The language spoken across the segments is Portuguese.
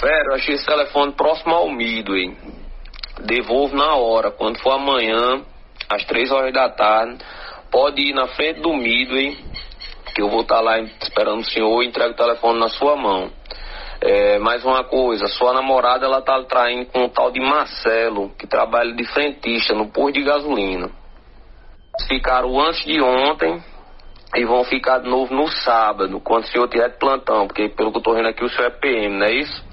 Velho, achei esse telefone próximo ao Midway. Devolvo na hora. Quando for amanhã, às três horas da tarde, pode ir na frente do Midway, que eu vou estar lá esperando o senhor e entrego o telefone na sua mão. É, mais uma coisa, sua namorada ela tá traindo com um tal de Marcelo, que trabalha de frentista no posto de gasolina. Ficaram antes de ontem e vão ficar de novo no sábado, quando o senhor tiver de plantão, porque pelo que eu tô vendo aqui o senhor é PM, não é isso?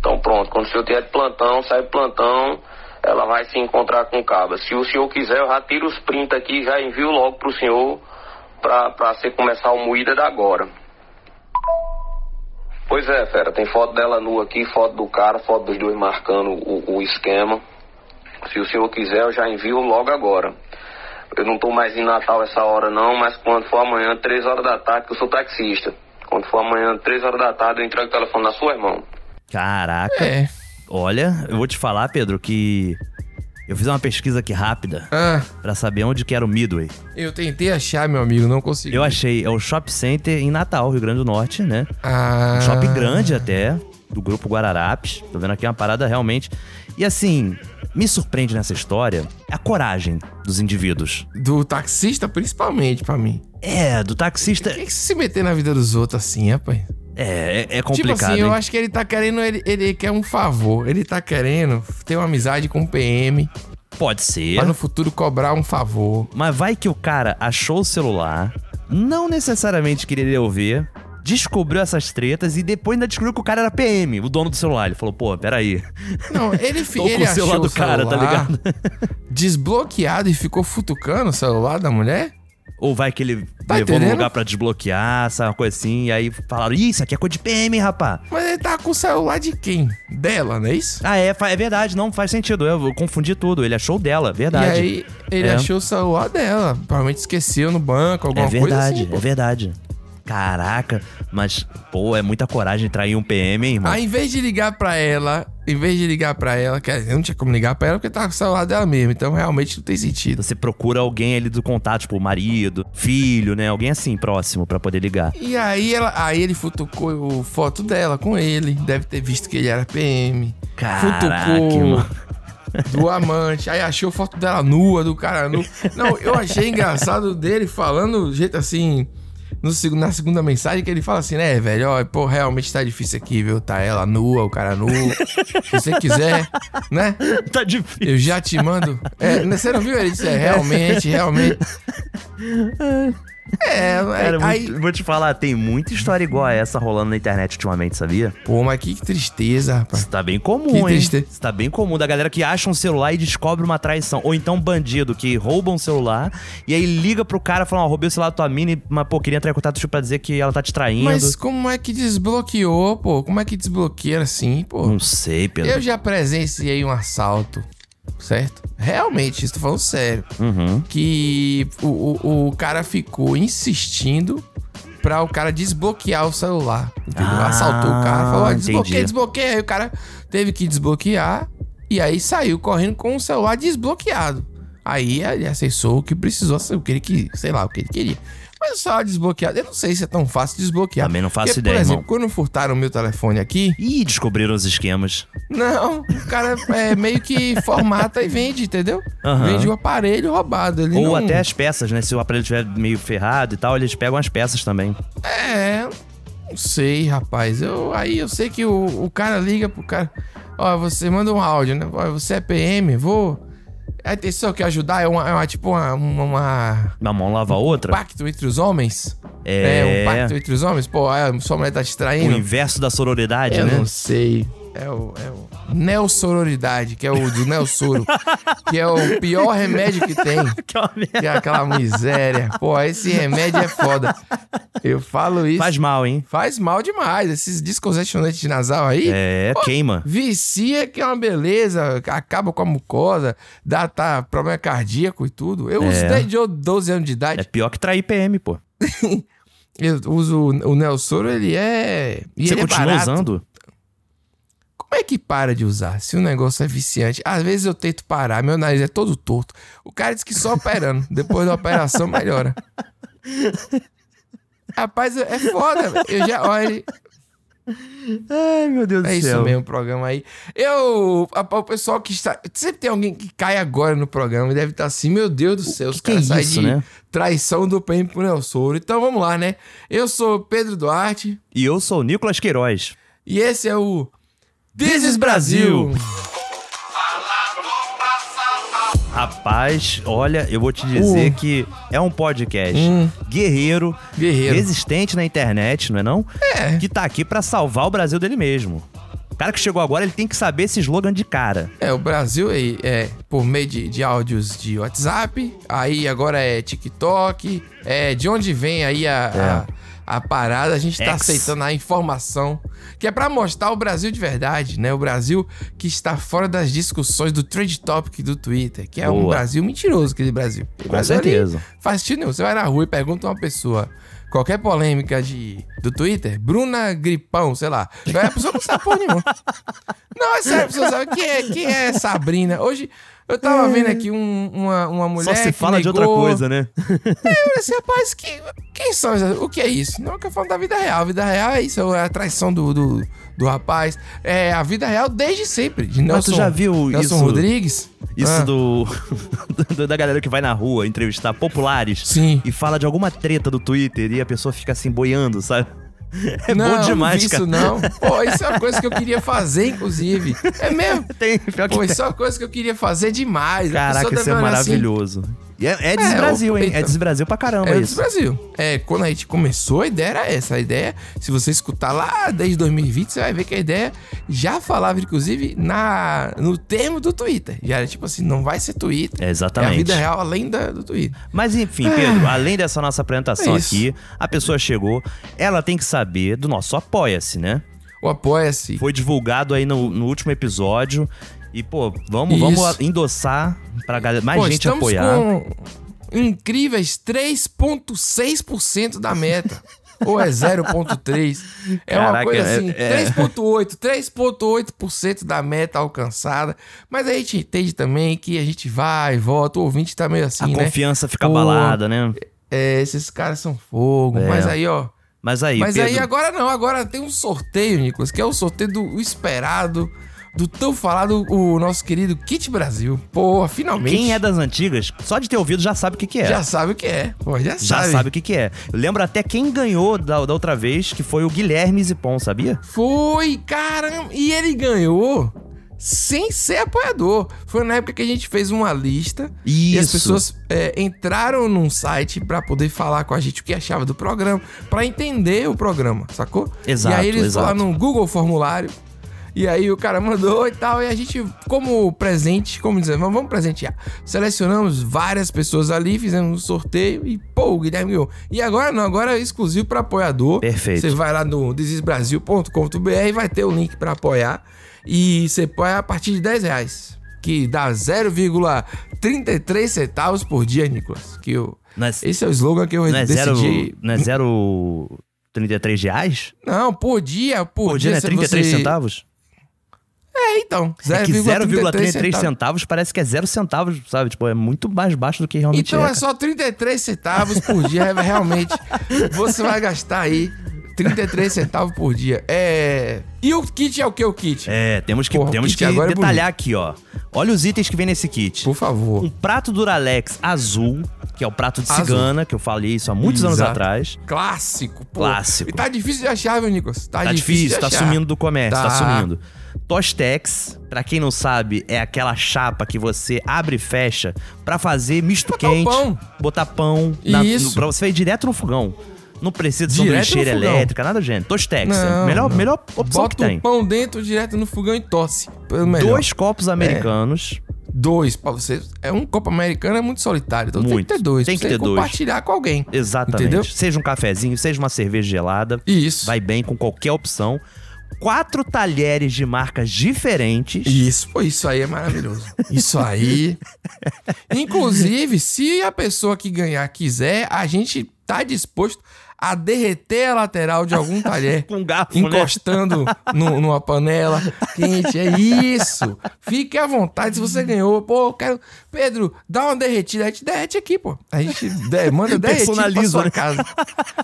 Então pronto, quando o senhor tiver de plantão, sai de plantão, ela vai se encontrar com o Caba. Se o senhor quiser, eu já tiro os prints aqui e já envio logo pro senhor pra, pra você começar o moída da agora. Pois é, fera, tem foto dela nua aqui, foto do cara, foto dos dois marcando o, o esquema. Se o senhor quiser, eu já envio logo agora. Eu não tô mais em Natal essa hora não, mas quando for amanhã, três horas da tarde, que eu sou taxista. Quando for amanhã, três horas da tarde, eu entrego o telefone na sua mão. Caraca. É. Olha, eu vou te falar, Pedro, que eu fiz uma pesquisa aqui rápida Ah, pra saber onde que era o Midway. eu tentei achar, meu amigo, não consegui. Eu achei, é o Shop Center em Natal, Rio Grande do Norte, né? Ah. Um shopping grande até, do grupo Guararapes. Tô vendo aqui uma parada realmente. E assim, me surpreende nessa história a coragem dos indivíduos. Do taxista, principalmente, pra mim. É, do taxista. Por que, que se meter na vida dos outros assim, rapaz? É, é, é Tipo complicado. assim, eu hein? acho que ele tá querendo, ele, ele quer um favor. Ele tá querendo ter uma amizade com o PM, Pode ser. pra no futuro cobrar um favor. Mas vai que o cara achou o celular, não necessariamente queria ver, descobriu essas tretas e depois ainda descobriu que o cara era PM, o dono do celular. Ele falou, pô, peraí. Não, ele, fi- Tô com ele o celular do cara, tá celular ligado? Desbloqueado e ficou futucando o celular da mulher? Ou vai que ele Tá levou no entendendo? lugar pra desbloquear, sabe, uma coisa assim, e aí falaram, Ih, isso aqui é coisa de PM, rapá. Mas ele tá com o celular de quem? Dela, não é isso? Ah, é, é verdade, não faz sentido. Eu, eu confundi tudo. Ele achou dela, verdade. E aí ele É. achou o celular dela. Provavelmente esqueceu no banco, alguma é coisa verdade, assim. pô. é verdade. Caraca, mas, pô, é muita coragem trair um PM, hein, irmão? Aí, em vez de ligar pra ela, em vez de ligar pra ela, quer dizer, não tinha como ligar pra ela porque tava com o celular dela mesmo, então realmente não tem sentido. Você procura alguém ali do contato, tipo, marido, filho, né? Alguém assim, próximo, pra poder ligar. E aí, ela, aí ele futucou foto dela com ele, deve ter visto que ele era PM. Caraca, futucou irmão. do amante, aí achou foto dela nua, do cara nu. Não, eu achei engraçado dele falando do jeito assim. No, na segunda mensagem que ele fala assim, né, velho, ó, pô, realmente tá difícil aqui, viu? Tá ela nua, o cara nu. Se você quiser, né? tá difícil. Eu já te mando. É, você não viu? Ele disse, é, realmente, realmente. É, Cara, aí. muito- vou te falar, tem muita história igual a essa rolando na internet ultimamente, sabia? Pô, mas que tristeza, rapaz. Isso tá bem comum, Que hein? triste. Isso tá bem comum da galera que acha um celular e descobre uma traição. Ou então um bandido que rouba um celular e aí liga pro cara falando, ó, roubei o celular da tua mina, e- mas pô, queria entrar em contato pra dizer que ela tá te traindo. Mas como é que desbloqueou, pô? Como é que desbloqueia assim, pô? Não sei, Pedro. Eu já presenciei um assalto, certo? Realmente, estou falando sério. Uhum. Que o, o, o cara ficou insistindo pra o cara desbloquear o celular. Entendeu? Ah, Assaltou o cara, falou: "Ah, desbloqueia, desbloqueia. Aí o cara teve que desbloquear e aí saiu correndo com o celular desbloqueado. Aí ele acessou o que precisou, o que ele queria, sei lá, o que ele queria. Mas o celular desbloqueado, eu não sei se é tão fácil desbloquear. Também não faço Porque, ideia, Por exemplo, irmão. quando furtaram o meu telefone aqui, Ih, descobriram os esquemas. não, o cara é meio que formata e vende, entendeu? Aham. Vende o aparelho roubado. Ele Ou não... até as peças, né? Se o aparelho estiver meio ferrado e tal, eles pegam as peças também. É, não sei, rapaz. Eu, aí eu sei que o, o cara liga pro cara. Ó, você manda um áudio, né? Ó, você é PM, vou. Tem só que ajudar, é uma, é uma tipo uma, uma, uma- mão lava a outra. pacto entre os homens. É. um pacto entre os homens. Pô, a sua mulher tá te O traindo. inverso da sororidade, Eu né? não sei. É o, é o Neossororidade, que é o do Neossoro, que é o pior remédio que tem. Que é é aquela miséria. Pô, esse remédio é foda. Eu falo isso. Faz mal, hein? Faz mal demais. Esses descongestionantes de nasal aí. É, queima. Vicia que é uma beleza, acaba com a mucosa, dá tá, problema cardíaco e tudo. Eu uso É. desde eu 12 anos de É idade. pior que trair PM, pô. Eu uso o Nelsoro, ele é. E Você ele é continua barato. usando? Como é que para de usar se o negócio é viciante? Às vezes eu tento parar, meu nariz é todo torto. O cara diz que só operando. Depois da operação melhora. Rapaz, é foda. Eu já. Olha, Ai, meu Deus É do isso céu. mesmo, o programa aí. Eu. a- o pessoal que está. Sempre tem alguém que cai agora no programa e deve estar assim, meu Deus do céu, os Que que é caras saem isso, de né? traição do PEM pro Nelson. Então vamos lá, né? Eu sou Pedro Duarte E eu sou o Nicolas Queiroz. e esse é o This is Brasil. Rapaz, olha, eu vou te dizer Uh. que é um podcast Hum. guerreiro, Guerreiro. resistente na internet, não é não? É. Que tá aqui pra salvar o Brasil dele mesmo. O cara que chegou agora, ele tem que saber esse slogan de cara. É, o Brasil é, é por meio de, de áudios de WhatsApp, aí agora é TikTok, é de onde vem aí a, a, a parada, a gente tá X. aceitando a informação, que é pra mostrar o Brasil de verdade, né? O Brasil que está fora das discussões do trade topic do Twitter, que é um Boa. Brasil mentiroso, aquele Brasil. Com ali certeza. Faz sentido nenhum. Você vai na rua e pergunta a uma pessoa qualquer polêmica de, do Twitter, Bruna Gripão, sei lá. A pessoa não sabe porra nenhuma. Não, é sério, a pessoa sabe quem é, quem é Sabrina. Hoje eu tava vendo aqui um- uma, uma mulher. Só se fala de outra negou- coisa, né? Eu falei assim, rapaz, que, quem são? O que é isso? Não, que eu falo da vida real. A vida real é isso, é a traição do, do, do rapaz. É a vida real desde sempre. De Mas tu Nelson, já viu Nelson isso- Rodrigues? Isso Ah, do, da galera que vai na rua entrevistar populares Sim. e fala de alguma treta do Twitter e a pessoa fica assim boiando, sabe? É não, bom demais, não vi cara. isso não. Pô, isso é uma coisa que eu queria fazer, inclusive. É mesmo? Tem, pior que Pô, isso é uma coisa que eu queria fazer demais. Caraca, isso é deve olhar assim, maravilhoso. E é, é É, Brasil, hein? É então. Brasil pra caramba É isso. Brasil. É, quando a gente começou, a ideia era essa. A ideia, se você escutar lá desde 2020, você vai ver que a ideia já falava, inclusive, na, no termo do Twitter. Já era tipo assim, não vai ser Twitter. É, exatamente. É a vida real além da, do Twitter. Mas enfim, Pedro, além dessa nossa apresentação É aqui, a pessoa chegou, ela tem que saber do nosso Apoia-se, né? O Apoia-se. Foi divulgado aí no, no último episódio. E, pô, vamos, Isso. vamos endossar pra galera, mais Pô, gente apoiar. com incríveis 3,6% da meta. Ou é 0,3%. É uma Caraca, coisa é- assim, é. 3,8%, 3,8% da meta alcançada. Mas a gente entende também que a gente vai, volta, o ouvinte tá meio assim, a né? confiança fica Pô, abalada, né? É, esses caras são fogo. É. Mas aí, ó. Mas aí, Mas Pedro, aí agora não, agora tem um sorteio, Nicolas, que é o sorteio do esperado, do tão falado, o nosso querido Kit Brasil. Pô, finalmente. quem é das antigas, só de ter ouvido já sabe o que, que é. Já sabe o que é. Pô, já, Já sabe. sabe o que, que é. Eu lembro até quem ganhou da, da outra vez, que foi o Guilherme Zipon, sabia? Foi, caramba. E ele ganhou sem ser apoiador. Foi na época que a gente fez uma lista e as Isso. pessoas é, entraram num site pra poder falar com a gente o que achava do programa, pra entender o programa, sacou? Exato, E aí eles exato. falaram no Google Formulário. E aí o cara mandou e tal, e a gente, como presente, como dizer, vamos presentear. Selecionamos várias pessoas ali, fizemos um sorteio e, pô, o Guilherme ganhou. E agora não, agora é exclusivo pra apoiador. Perfeito. Você vai lá no desisbrasil.com.br e vai ter o link pra apoiar. E você apoia a partir de 10 reais. Que dá 0,33 centavos por dia, Nicolas. Que eu, é, esse é o slogan que eu não é zero, não é zero 33 reais? Não, por dia, por, Por dia não é se 33 você- centavos? É, então. É que 0,33 centavos. centavos parece que é zero centavos, sabe? Tipo, é muito mais baixo do que realmente Então é. é só 33 centavos por dia, é, realmente. Você vai gastar aí 33 centavos por dia. É. E o kit é o que o kit? É, temos que, Porra, temos que é detalhar aqui, ó. Olha os itens que vem nesse kit. Por favor. Um prato Duralex azul, que é o prato de Azul. cigana, que eu falei isso há muitos anos Exato. atrás. Clássico, pô. Clássico. E tá difícil de achar, meu Nicolas. Tá, Tá difícil, de tá sumindo do comércio, tá, Tá. sumindo. Tostex, pra quem não sabe, é aquela chapa que você abre e fecha pra fazer misto Botar quente, pão. botar pão, na, Isso. no, pra você ir direto no fogão. Não precisa de sanduicheira elétrica, nada do gênero. Tostex, é Não, melhor, não. melhor opção Bota que tem. o pão dentro, direto no fogão e tosse. Melhor. Dois copos americanos. Dois pra você. É um copo americano é muito solitário. Então tem Muito. que ter dois. Tem que ter dois. compartilhar com alguém. Exatamente. Entendeu? Seja um cafezinho, seja uma cerveja gelada. Isso. Vai bem com qualquer opção. Quatro talheres de marcas diferentes. Isso, pô, isso aí é maravilhoso. Isso aí. Inclusive, se a pessoa que ganhar quiser, a gente tá disposto a derreter a lateral de algum talher. Com garfo, né? encostando no- numa panela quente. É isso. Fique à vontade se você ganhou. Pô, eu quero. Pedro, dá uma derretida. A gente derrete aqui, pô. A gente de- manda derretido pra sua né? casa.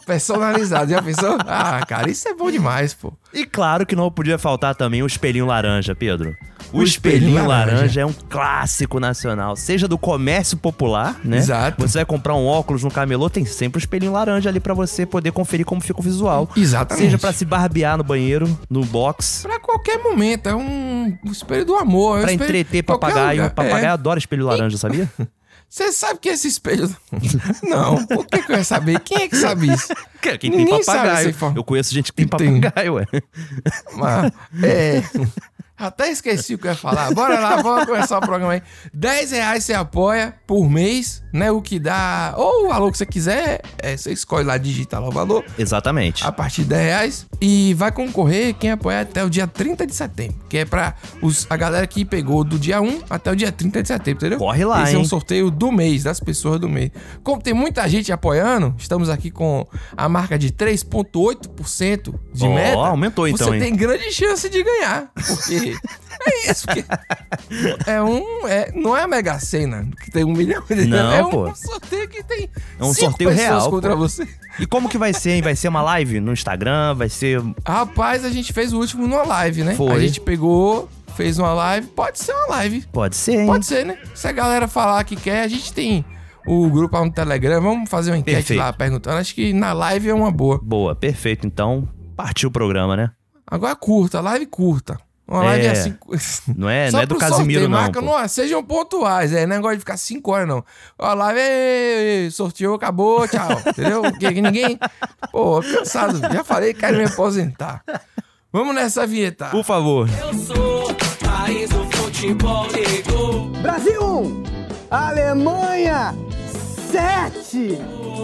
Personalizado. Já pensou? Ah, cara, isso é bom demais, pô. E claro que não podia faltar também o espelhinho laranja, Pedro. O, O espelhinho, espelhinho laranja. laranja. é um clássico nacional, seja do comércio popular, né? Exato. Você vai comprar um óculos no camelô, tem sempre o espelhinho laranja ali pra você poder conferir como fica o visual. Exatamente. Seja pra se barbear no banheiro, no box, Pra qualquer momento. É um, um espelho do amor. é um pra espelho- entreter papagaio. lugar. Papagaio É. adora espelho laranja, sabia? Você sabe que esse espelho. Não, por que, que eu ia saber? Quem é que sabe isso? Quem tem Ninguém papagaio. Eu conheço gente que tem tem. papagaio, ué. Mas, é. Até esqueci o que eu ia falar. Bora lá, vamos começar o programa aí. 10 reais você apoia por mês, né? O que dá. Ou o valor que você quiser. É, você escolhe lá, digita lá o valor. Exatamente. A partir de 10 reais. E vai concorrer quem apoiar até o dia 30 de setembro. Que é pra os, a galera que pegou do dia 1 até o dia 30 de setembro, entendeu? Corre lá, Esse é um hein? sorteio do mês, das pessoas do mês. Como tem muita gente apoiando, estamos aqui com a marca de 3,8% de Ó, meta. aumentou então, Você hein? tem grande chance de ganhar. Porque é isso. porque é um. É, não é a Mega Sena que tem um milhão de Não, É um pô. sorteio que tem. É um sorteio real, contra pô. você. E como que vai ser, hein? Vai ser uma live no Instagram? Vai ser. Rapaz, a gente fez o último numa live, né? Foi. A gente pegou, fez uma live. Pode ser uma live. Pode ser, hein? Pode ser, né? Se a galera falar que quer, a gente tem o grupo lá no Telegram. Vamos fazer uma enquete Perfeito. lá perguntando. Acho que na live é uma boa. Boa, perfeito. Então, partiu o programa, né? Agora curta, live curta. Uma É. live assim. Não é, Só não é do Casimiro, sorteio, não. marca, pô. não. Sejam pontuais, é. Não é negócio de ficar 5 horas, não. Ó, live, ei, ei, sorteou, acabou, tchau. Entendeu? Que, que ninguém. Pô, cansado. Já falei que quero me aposentar. Vamos nessa vinheta. Por favor. Eu sou país do futebol negro. Brasil 1, Alemanha 7.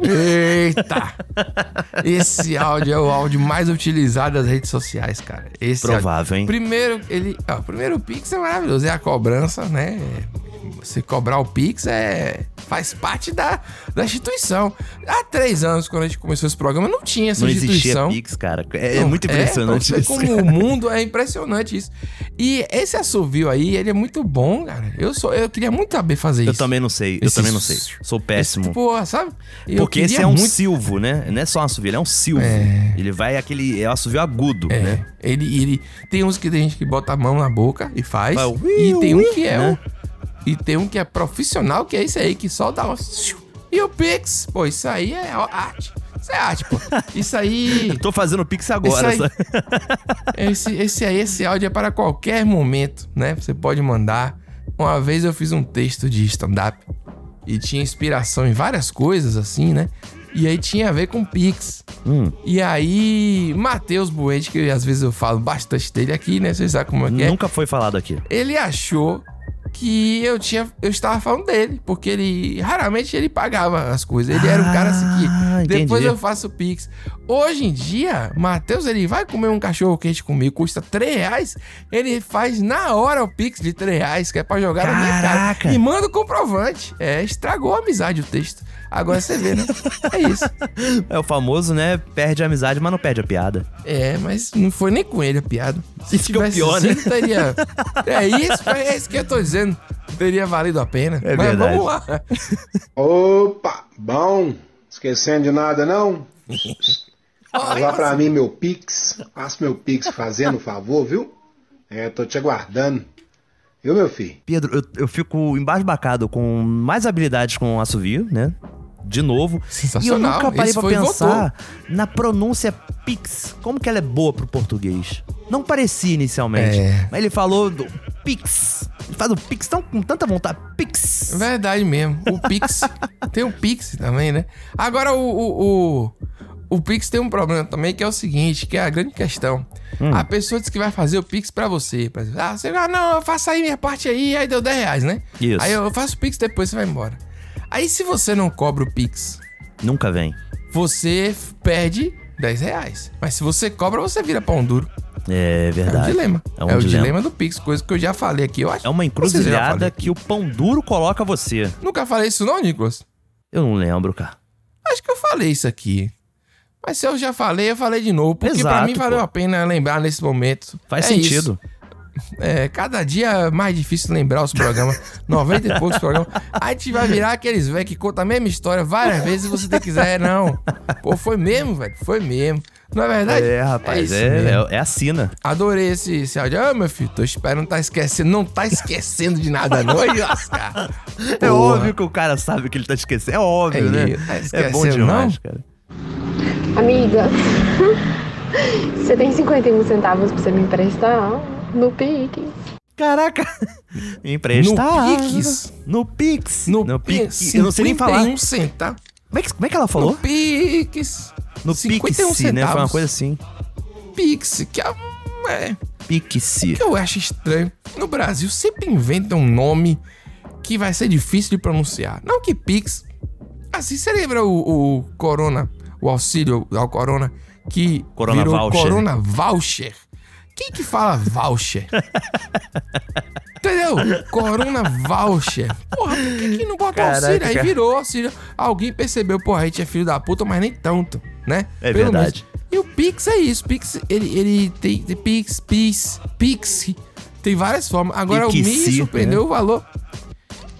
Eita! Esse áudio é o áudio mais utilizado das redes sociais, cara. Esse Provável, hein? áudio. Primeiro, ele. ó, primeiro o Pix é maravilhoso. É a cobrança, né? Você cobrar o Pix é. Faz parte da, da instituição. Há três anos, quando a gente começou esse programa, não tinha essa Não existia instituição. Pix, cara. É, Não, muito impressionante É, isso. como o mundo é impressionante isso. E esse assovio aí, ele é muito bom, cara. Eu sou, eu queria muito saber fazer Eu isso. também não sei, eu Esse também não sei. Sou péssimo. Esse, porra, sabe? Eu Porque esse é um muito- silvo, né? Não é só um assovio, ele é um silvo. É. Ele vai aquele. É um assovio agudo, É, né? ele, ele tem uns que tem gente que bota a mão na boca e faz. Vai, e tem um que é né? o, e tem um que é profissional, que é esse aí que só dá um e o Pix, pô, isso aí é arte. Isso é arte, pô. Isso aí, Tô fazendo Pix agora. Esse aí- esse, esse aí, esse áudio é para qualquer momento, né? Você pode mandar. Uma vez eu fiz um texto de stand-up e tinha inspiração em várias coisas, assim, né? E aí tinha a ver com Pix. Hum, E aí, Matheus Buente, que às vezes eu falo bastante dele aqui, né? Vocês sabem como é que é. nunca foi falado aqui. Ele achou que eu tinha. Eu estava falando dele, porque ele. Raramente ele pagava as coisas. Ele era um cara assim Ah, que. Depois entendi. eu faço Pix. Hoje em dia, Matheus, ele vai comer um cachorro quente comigo, custa 3 reais. Ele faz na hora o Pix de 3 reais, que é pra jogar na minha cara. Caraca. E manda o comprovante. É, estragou a amizade o texto. Agora você vê, né? É isso. É o famoso, né? Perde a amizade, mas não perde a piada. É, mas não foi nem com ele a piada. Se Isso que é o tivesse pior, né? teria. É isso, é isso que eu tô dizendo. Teria valido a pena. É mas verdade. vamos lá. Opa, bom. Esquecendo de nada, não? Passar pra mim meu Pix. Passa meu Pix fazendo favor, viu? É, tô te aguardando. Viu, meu filho? Pedro, eu, eu fico embasbacado com mais habilidades com assovio, né? De novo. Sensacional. E eu nunca parei pra pensar na pronúncia Pix. Como que ela é boa pro português? Não parecia inicialmente. É. Mas ele falou do Pix. Ele faz o Pix tão, com tanta vontade. Pix. Verdade mesmo. O Pix. Tem o Pix também, né? Agora o. o, o, o Pix tem um problema também, que é o seguinte, que é a grande questão. Hum. A pessoa diz que vai fazer o Pix pra você. Exemplo, ah, você ah, não, faça aí minha parte aí, aí deu 10 reais, né? Isso. Aí eu faço o Pix, depois você vai embora. Aí se você não cobra o Pix, Nunca vem. você perde 10 reais. Mas se você cobra, você vira pão duro. É É um verdade. dilema. É um o dilema. dilema do Pix, coisa que eu já falei aqui. Eu acho É uma encruzilhada que o pão duro coloca você. Nunca falei isso não, Nicolas? Eu não lembro, cara. Acho que eu falei isso aqui. Mas se eu já falei, eu falei de novo. Porque pra Exato, mim valeu pô. a pena lembrar nesse momento. Faz É sentido. isso. É, cada dia é mais difícil lembrar os programas. 90 e poucos programas. Aí a gente vai virar aqueles velhos que contam a mesma história várias vezes e você tem que quiser. Não. Pô, foi mesmo, velho. Foi mesmo. Não é verdade? É, rapaz, é, é, é a sina. Adorei esse, esse áudio. Ah, meu filho, tô esperando, tá esquecendo. Não tá esquecendo de nada, não. Lascar. É óbvio que o cara sabe que ele tá esquecendo. É óbvio, É, né? tá é bom demais, não? cara. Amiga, você tem 51 centavos pra você me emprestar? No Pix. Caraca. Me. No Pix? No Pix. No, no Pix. Pix. Eu não sei nem falar. 51 centavos. Como é que, como é que ela falou? No Pix. No 51 Pix, né? Foi uma centavos. coisa assim. Pix, que é, um- é Pix. que eu acho estranho. No Brasil sempre inventam um nome que vai ser difícil de pronunciar. Não que Pix. Assim, você lembra o, o Corona, o auxílio ao Corona, que Corona virou Voucher. Corona Voucher? Quem que fala voucher? Entendeu? Corona Voucher. Porra, por que, que não bota Caraca, auxílio? Aí virou auxílio. Alguém percebeu, porra, a gente é filho da puta, mas nem tanto, né? É Pelo verdade. menos. E o Pix é isso. Pix, ele, ele tem, tem Pix, Pix, Pix. Tem várias formas. Agora, o me Pixi, surpreendeu né? o valor.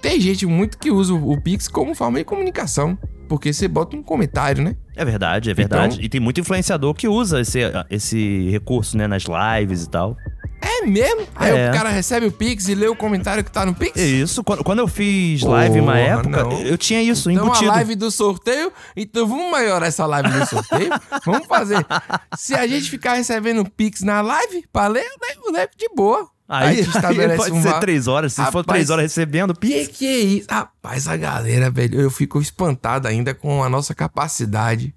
Tem gente muito que usa o Pix como forma de comunicação. Porque você bota um comentário, né? É verdade, é verdade. Então- E tem muito influenciador que usa esse, esse recurso, né, nas lives e tal. É mesmo? Aí É. o cara recebe o Pix e lê o comentário que tá no Pix? É isso. Quando, quando eu fiz live uma Porra, época, não. eu tinha isso Então, embutido. a live do sorteio. Então, vamos melhorar essa live do sorteio. vamos fazer. Se a gente ficar recebendo Pix na live, pra ler, eu eu levo de boa. Aí, a gente estabelece aí pode um ser três horas. Se for Rapaz, três horas recebendo, Que pix. que é isso? Rapaz, a galera, velho, eu fico espantado ainda com a nossa capacidade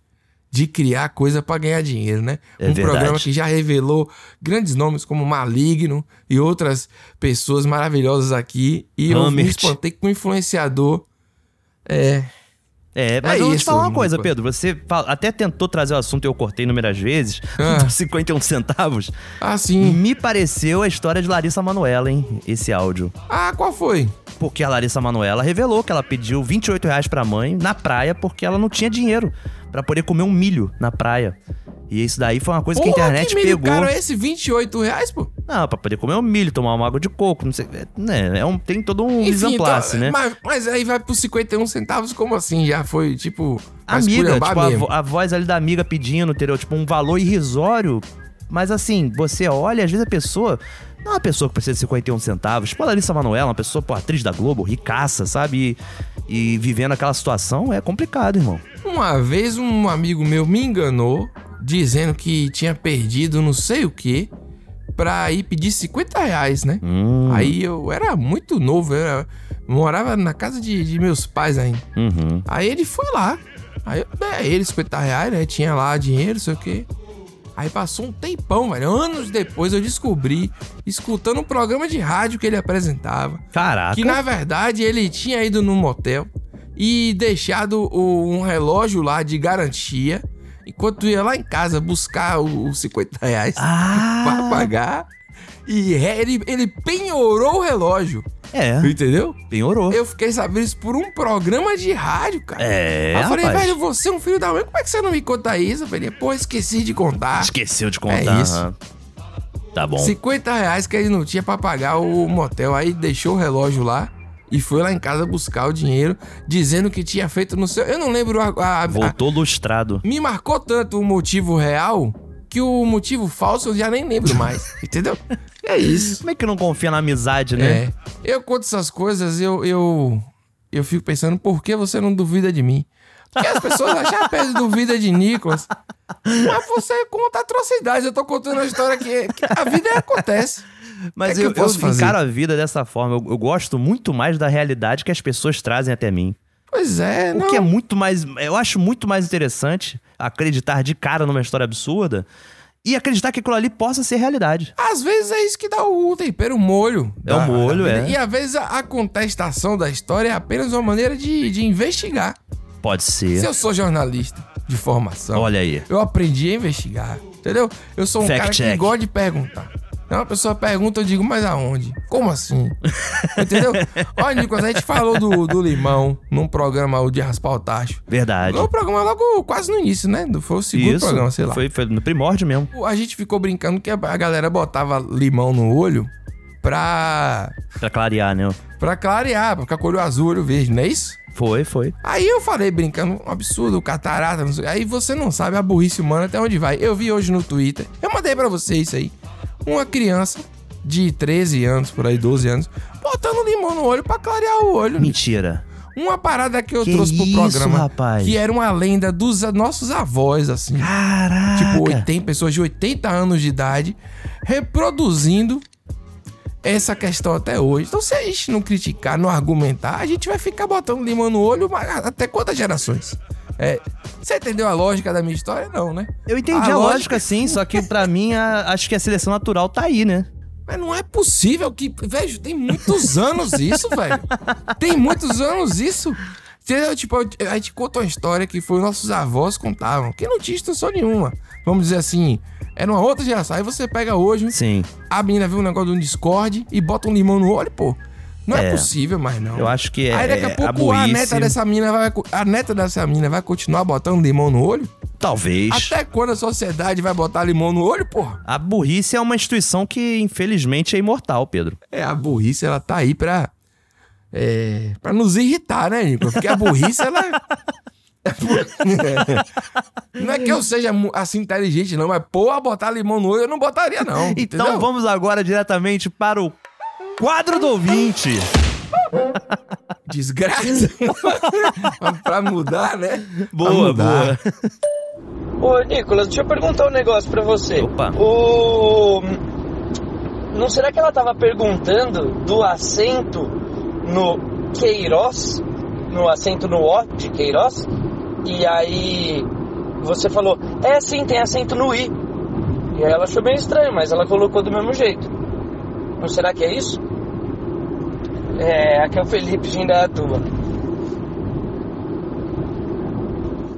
de criar coisa pra ganhar dinheiro, né? É um verdade. programa que já revelou grandes nomes como Maligno e outras pessoas maravilhosas aqui. E eu me espantei com um influenciador. É. É, mas É eu vou te falar uma coisa. Pedro. Você fala- até tentou trazer o assunto e eu cortei inúmeras vezes. Ah. dos 51 centavos. Assim. Me pareceu a história de Larissa Manoela, hein? Esse áudio. Ah, qual foi? Porque a Larissa Manoela revelou que ela pediu 28 reais pra mãe na praia porque ela não tinha dinheiro pra poder comer um milho na praia. E isso daí foi uma coisa que a Porra, internet que milho pegou. caro é esse? 28 reais, pô? Não, pra poder comer um milho, tomar uma água de coco, não sei. Né, é um, tem todo um en então, né? Mas, mas aí vai pros 51 centavos, como assim? Já foi, tipo... Amiga, tipo, a, mesmo. a voz ali da amiga pedindo, entendeu? Tipo, um valor irrisório. Mas assim, você olha, às vezes a pessoa. Não é uma pessoa que precisa de 51 centavos. Tipo, a Larissa Manoela, uma pessoa, pô, atriz da Globo, ricaça, sabe? E, e vivendo aquela situação é complicado, irmão. Uma vez um amigo meu me enganou, dizendo que tinha perdido não sei o que, pra ir pedir 50 reais, né? Hum, Aí eu era muito novo, eu era- morava na casa de, de meus pais ainda. Uhum. Aí ele foi lá. Aí eu dei a ele 50 reais, né? Tinha lá dinheiro, não sei o quê. Aí passou um tempão, velho. Anos depois eu descobri, escutando um programa de rádio que ele apresentava, Caraca. que na verdade ele tinha ido num motel e deixado o- um relógio lá de garantia, enquanto ia lá em casa buscar os 50 reais Ah! pra pagar. E ele, ele penhorou o relógio, É, entendeu? penhorou. Eu fiquei sabendo isso por um programa de rádio, cara. É, Aí eu falei, velho, você é um filho da mãe, como é que você não me conta isso? Eu falei, pô, esqueci de contar. Esqueceu de contar. É isso. aham. Tá bom. 50 reais que ele não tinha pra pagar o motel. Aí deixou o relógio lá e foi lá em casa buscar o dinheiro, dizendo que tinha feito no seu. Eu não lembro a. a- a- Voltou lustrado. me marcou tanto o motivo real que o motivo falso eu já nem lembro mais. entendeu? É isso. Como é que não confia na amizade, né? É. Eu conto essas coisas, eu, eu, eu fico pensando, por que você não duvida de mim? Porque as pessoas acham que Pedro duvida de Nicolas. Mas você conta atrocidades. Eu tô contando a história que, que a vida acontece. Mas O que eu, eu posso eu fazer? encaro a vida dessa forma. Eu, eu gosto muito mais da realidade que as pessoas trazem até mim. Pois é, O não. que é muito mais. Eu acho muito mais interessante acreditar de cara numa história absurda e acreditar que aquilo ali possa ser realidade. Às vezes é isso que dá o tempero, o molho. É o da- molho, da vida. é. E às vezes a, a contestação da história é apenas uma maneira de, de investigar. Pode ser. Se eu sou jornalista de formação, Olha aí. eu aprendi a investigar, entendeu? Eu sou um Fact cara que check. gosta de perguntar. Então uma pessoa pergunta, eu digo, mas aonde? Como assim? Entendeu? Olha, Nicolas, a gente falou do, do limão num programa o de raspar o tacho. Verdade. No programa logo quase no início, né? Foi o segundo Isso. programa, sei lá. Foi, foi no primórdio mesmo. A gente ficou brincando que a a galera botava limão no olho pra, Pra clarear, né? pra clarear, pra ficar com o olho azul, olho verde, não é isso? Foi, foi. Aí eu falei brincando, um absurdo, catarata, não sei. Aí você não sabe a burrice humana até onde vai. Eu vi hoje no Twitter, eu mandei pra vocês isso aí. Uma criança de 13 anos, por aí, 12 anos, botando limão no olho pra clarear o olho. Mentira. Uma parada que eu Que trouxe pro isso, programa, rapaz? que era uma lenda dos nossos avós, assim. Caraca. Tipo, 80, pessoas de 80 anos de idade reproduzindo essa questão até hoje. Então, se a gente não criticar, não argumentar, a gente vai ficar botando limão no olho mas até quantas gerações? É, você entendeu a lógica da minha história? Não, né? Eu entendi a, lógica, sim, só que pra mim, a- acho que a seleção natural tá aí, né? Mas não é possível que. Velho, tem muitos anos isso, velho. Tem muitos anos isso. Entendeu? Tipo, a gente conta uma história que foi nossos avós contavam, que não tinha instrução nenhuma. Vamos dizer assim, era uma outra geração. Aí você pega hoje, Sim. a menina vê um negócio de um Discord e bota um limão no olho, pô. Não é, É. possível mais, não. Eu acho que é. Aí daqui a é pouco a, burrice. neta dessa mina vai. A neta dessa mina vai continuar botando limão no olho? Talvez. Até quando a sociedade vai botar limão no olho, porra? A burrice é uma instituição que, infelizmente, é imortal, Pedro. É, a burrice, ela tá aí pra. É, pra nos irritar, né, Nico? Porque a burrice, ela. Não é que eu seja assim inteligente, não, mas pô, botar limão no olho eu não botaria, não. Então entendeu? vamos agora diretamente para o quadro do ouvinte. Desgraça. pra mudar, né? Pra Boa, mudar. boa. Ô, Nicolas, deixa eu perguntar um negócio pra você. Opa. O. Não será que ela tava perguntando do assento no Queiroz? No assento no O de Queiroz? E aí você falou, é sim, tem assento no I. E aí ela achou bem estranho, mas ela colocou do mesmo jeito. Não será que é isso? É, aqui é o Felipe de Indaiatuba.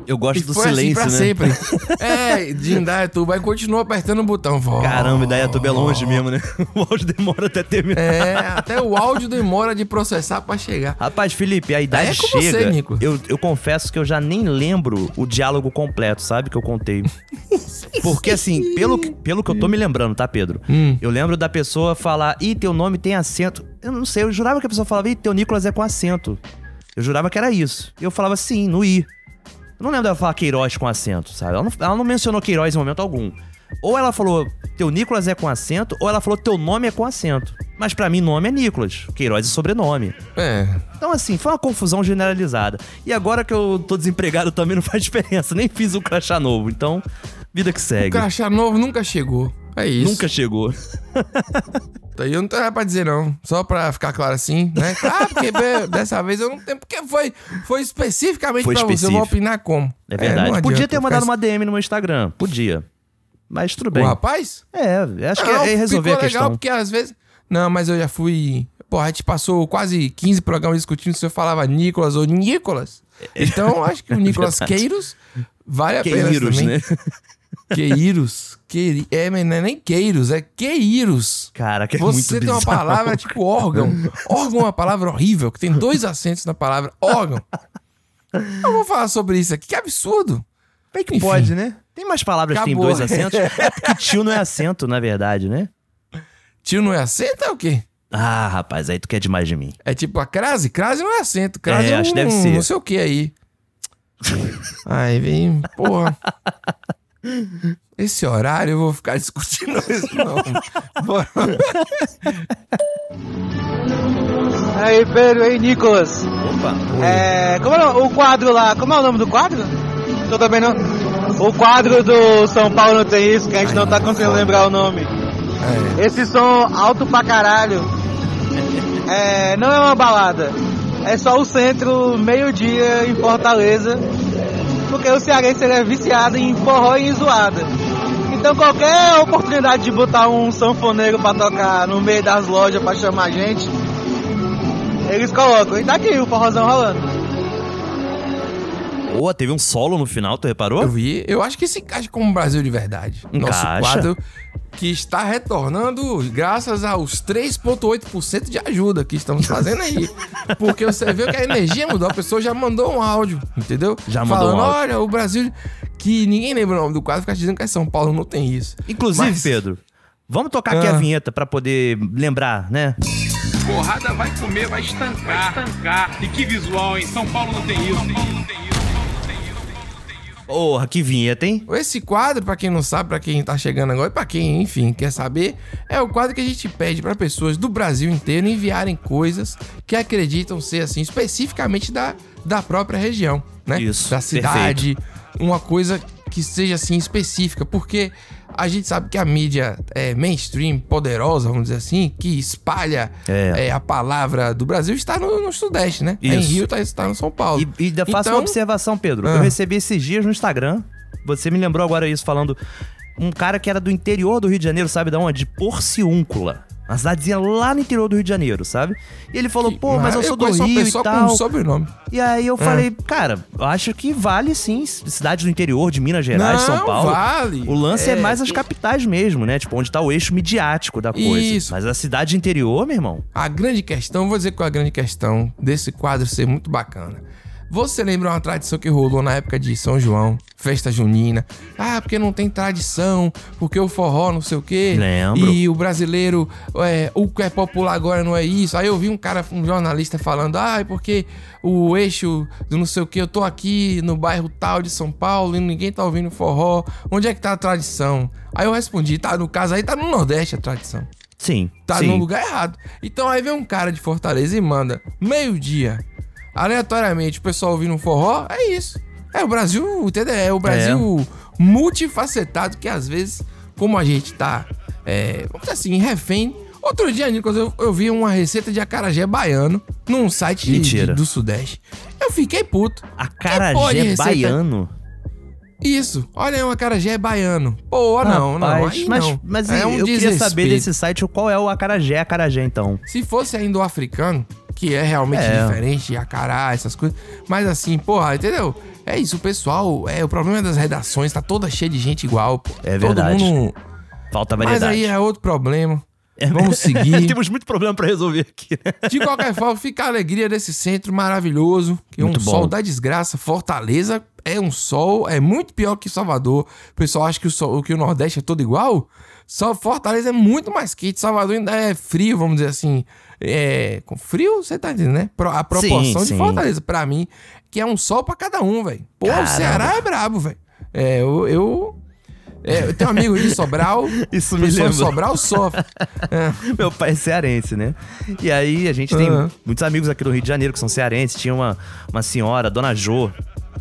Eu gosto E do foi silêncio, assim né? pra sempre. É, de Indaiatuba, aí continua apertando o botão. Vó. Caramba, Indaiatuba é longe mesmo, né? O áudio demora até terminar. É, até o áudio demora de processar pra chegar. Rapaz, Felipe, a idade é com você, chega. Nico. eu, eu confesso que eu já nem lembro o diálogo completo, sabe? Que eu contei. Porque, assim, pelo, que- pelo que eu tô me lembrando, tá, Pedro? Hum. Eu lembro da pessoa falar, ih, teu nome tem acento. Eu não sei, eu jurava que a pessoa falava, ih, teu Nicolas é com acento. Eu jurava que era isso. E eu falava, sim, no I. Eu não lembro dela falar Queiroz com acento, sabe? Ela não, ela não mencionou Queiroz em momento algum. Ou ela falou, teu Nicolas é com acento, ou ela falou, teu nome é com acento. Mas pra mim, nome é Nicolas. Queiroz é sobrenome. É. Então, assim, foi uma confusão generalizada. E agora que eu tô desempregado também não faz diferença. Nem fiz o crachá novo. Então, vida que O segue. crachá novo nunca chegou. É isso. Nunca chegou. Aí eu não tenho nada pra dizer, não. Só pra ficar claro assim, né? Ah, porque dessa vez eu não tenho. Porque foi, foi especificamente Foi pra você. Eu vou específico. opinar como. É verdade. não Podia ter mandado ficar- uma DM no meu Instagram. Podia. Mas tudo bem. O rapaz? É, acho que Não, é resolver a ficou questão. legal porque às vezes. Não, mas eu já fui. Pô, a gente passou quase 15 programas discutindo se eu falava Nicolas ou Nicolas. Então, acho que o Nicolas É verdade. Queiros vale a pena Queiros, também. né? Queiros. Queiri... É, mas não é nem Queiros, é Queiros. Cara, que é Você muito tem uma bizarro. palavra tipo órgão. órgão é uma palavra horrível, que tem dois acentos na palavra órgão. Eu vou falar sobre isso aqui, que absurdo. Bem que Enfim. pode, né? Tem mais palavras que tem Acabou. dois acentos? É porque tio não é acento, na verdade, né? Tio não é acento é o quê? Ah, rapaz, aí tu quer demais de mim. É tipo a crase? Crase não é acento. Crase É, é, um, acho que deve ser. não sei o que aí. Aí vem, porra. Esse horário eu vou ficar discutindo isso, não. Bora. Aí, Pedro, aí, Nicolas. Opa. É, como é o quadro lá? Como é o nome do quadro? Eu também não. O quadro do São Paulo não tem isso, que a gente não tá conseguindo lembrar o nome. Esse som alto pra caralho. É, não é uma balada. É só o centro, meio-dia em Fortaleza. Porque o cearense ele é viciado em forró e em zoada. Então qualquer oportunidade de botar um sanfoneiro pra tocar no meio das lojas pra chamar a gente, eles colocam. E tá aqui o forrozão rolando. Boa, teve um solo no final, tu reparou? Eu vi. Eu acho que se encaixa como Brasil de verdade. Nosso Encaixa. quadro que está retornando graças aos 3,8% de ajuda que estamos fazendo aí. Porque você viu que a energia mudou, a pessoa já mandou um áudio, entendeu? Já mandou Falando, um áudio. olha, o Brasil. Que ninguém lembra o nome do quadro, fica dizendo que é São Paulo, não tem isso. Inclusive, Mas- Pedro, vamos tocar aqui Ah. a vinheta pra poder lembrar, né? Porrada vai comer, vai estancar. Vai estancar. E que visual, hein? São Paulo não tem isso. São Paulo não tem isso. Porra, que vinheta, hein? Esse quadro, pra quem não sabe, pra quem tá chegando agora e pra quem, enfim, quer saber, é o quadro que a gente pede pra pessoas do Brasil inteiro enviarem coisas que acreditam ser assim especificamente da, da própria região, né? Isso, Da cidade, uma coisa que seja assim específica, porque a gente sabe que a mídia é mainstream, poderosa, vamos dizer assim, que espalha É. é, a palavra do Brasil está no, no Sudeste, né? É Em Isso. Rio tá, está no São Paulo. E, e ainda faço uma Então- observação, Pedro. Ah. Eu recebi esses dias no Instagram. Você me lembrou agora isso, falando. Um cara que era do interior do Rio de Janeiro, sabe da onde? De Porciúncula. Uma cidadezinha lá no interior do Rio de Janeiro, sabe? E ele falou, pô, mas eu sou do Rio e com tal. um sobrenome. E aí eu Ah. falei, cara, eu acho que vale sim, cidades do interior de Minas Gerais, Não, São Paulo. vale. O lance é, É, mais as capitais mesmo, né? Tipo, onde tá o eixo midiático da coisa. Isso. Mas a cidade interior, meu irmão. A grande questão, vou dizer qual é a grande questão desse quadro ser muito bacana. Você lembra uma tradição que rolou na época de São João, festa junina? Ah, porque não tem tradição, porque o forró não sei o quê. Lembro. E o brasileiro, é, o que é popular agora não é isso. Aí eu vi um cara, um jornalista falando, ah, é porque o eixo do não sei o quê, eu tô aqui no bairro tal de São Paulo e ninguém tá ouvindo forró. Onde é que tá a tradição? Aí eu respondi, tá, no caso aí tá no Nordeste a tradição. Sim. Tá sim. no lugar errado. Então aí vem um cara de Fortaleza e manda meio-dia. Aleatoriamente, o pessoal ouvindo um forró, é isso. É o Brasil, entendeu? É o Brasil multifacetado que às vezes, como a gente tá, é, vamos dizer assim, refém. Outro dia, Nicolas, eu, eu vi uma receita de acarajé baiano num site de- de- do Sudeste. Eu fiquei puto. Acarajé baiano. Isso, olha aí, um acarajé baiano. Pô, não, não, Rapaz, aí mas, não. mas é um eu queria saber desrespeito. desse site qual é o acarajé acarajé, então. Se fosse ainda o africano, que é realmente É. diferente, acará, essas coisas. Mas assim, porra, entendeu? É isso, pessoal. É, o problema das redações tá toda cheia de gente igual, pô. É Todo verdade. mundo. Falta Mas variedade. aí é outro problema. É Vamos seguir. Temos muito problema pra resolver aqui, né? De qualquer forma, fica a alegria desse centro maravilhoso, que é um bom. sol da desgraça. Fortaleza é um sol, é muito pior que Salvador. O pessoal acha que o, sol, que o Nordeste é todo igual. Só Fortaleza é muito mais quente. Salvador ainda é frio, vamos dizer assim. É, com frio, você tá entendendo, né? A proporção Sim, de sim. Fortaleza, pra mim, que é um sol pra cada um, velho. Pô, o Caramba. Ceará é brabo, velho. É, eu. eu é, eu tenho um amigo de Sobral. Isso o me lembra. de Sobral sofre. É. Meu pai é cearense, né? E aí a gente tem Aham. muitos amigos aqui no Rio de Janeiro que são cearenses. Tinha uma, uma senhora, Dona Jo,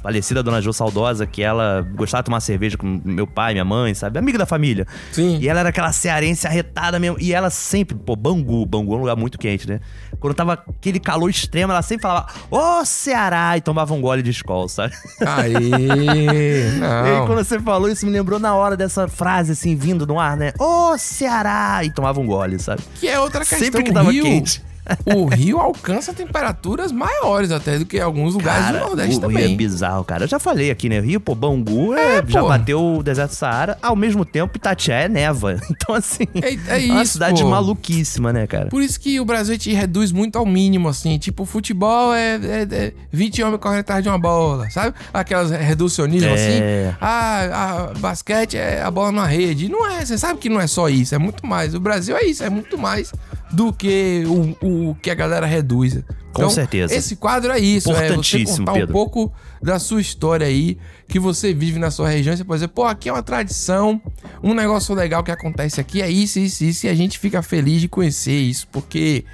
falecida Dona Jo saudosa, que ela gostava de tomar cerveja com meu pai, minha mãe, sabe? Amiga da família. Sim. E ela era aquela cearense arretada mesmo. E ela sempre, pô, Bangu, Bangu é um lugar muito quente, né? Quando tava aquele calor extremo, ela sempre falava, ô Ceará! E tomava um gole de escola, sabe? Aí, E aí, não. quando você falou isso, me lembrou na hora dessa frase, assim, vindo no ar, né? Ô Ceará! E tomava um gole, sabe? Que é outra questão. Sempre que tava Rio, quente. O Rio alcança temperaturas maiores até do que alguns lugares Cara, do Nordeste o Rio também. é bizarro, cara. Eu já falei aqui, né? Rio, pô, Bangu é, É, já pô. bateu o deserto do Saara. Ao mesmo tempo, Itatiaia é neva. Então, assim, É, é uma isso, cidade pô. maluquíssima, né, cara? Por isso que o Brasil te reduz muito ao mínimo, assim. Tipo, futebol é, é, é 20 homens correndo atrás de uma bola, sabe? Aquelas reducionismo É. assim. Ah, a basquete é a bola na rede. Não é, você sabe que não é só isso, é muito mais. O Brasil é isso, é muito mais do que o, o que a galera reduz. Com certeza. Esse quadro é isso, é você Importantíssimo, contar Pedro. um pouco da sua história aí, que você vive na sua região. Você pode dizer, pô, aqui é uma tradição, um negócio legal que acontece aqui é isso, isso, isso, e a gente fica feliz de conhecer isso, porque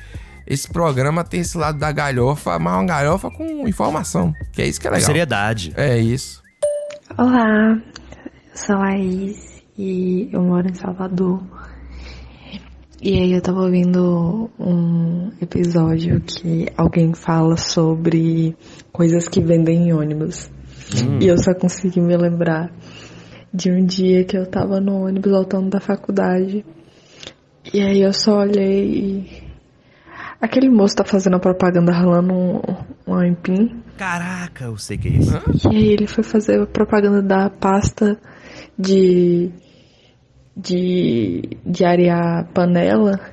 esse programa tem esse lado da galhofa, mas uma galhofa com informação, que é isso que é legal. seriedade. É isso. Olá, eu sou a Laís e eu moro em Salvador. E aí eu tava ouvindo um episódio que alguém fala sobre coisas que vendem em ônibus. E eu só consegui me lembrar de um dia que eu tava no ônibus voltando da faculdade. E aí eu só olhei e. Aquele moço tá fazendo a propaganda ralando um, um aipim. Caraca, eu sei que é isso. E aí ele foi fazer a propaganda da pasta de. De. de arear panela.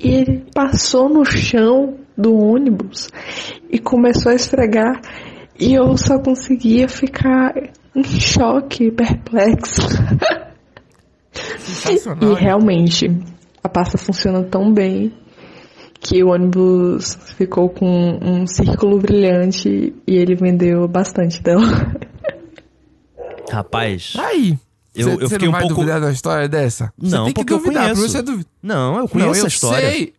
E ele passou no chão do ônibus e começou a esfregar. E eu só conseguia ficar em choque, perplexo. E realmente, a pasta funciona tão bem que o ônibus ficou com um círculo brilhante e ele vendeu bastante dela. Rapaz. Aí. Eu, Você- eu fiquei não um vai pouco. duvidar da história dessa? Não, tem que porque eu duvidar, conheço. pra você duvidar. Não, eu conheço eu a história. Sei.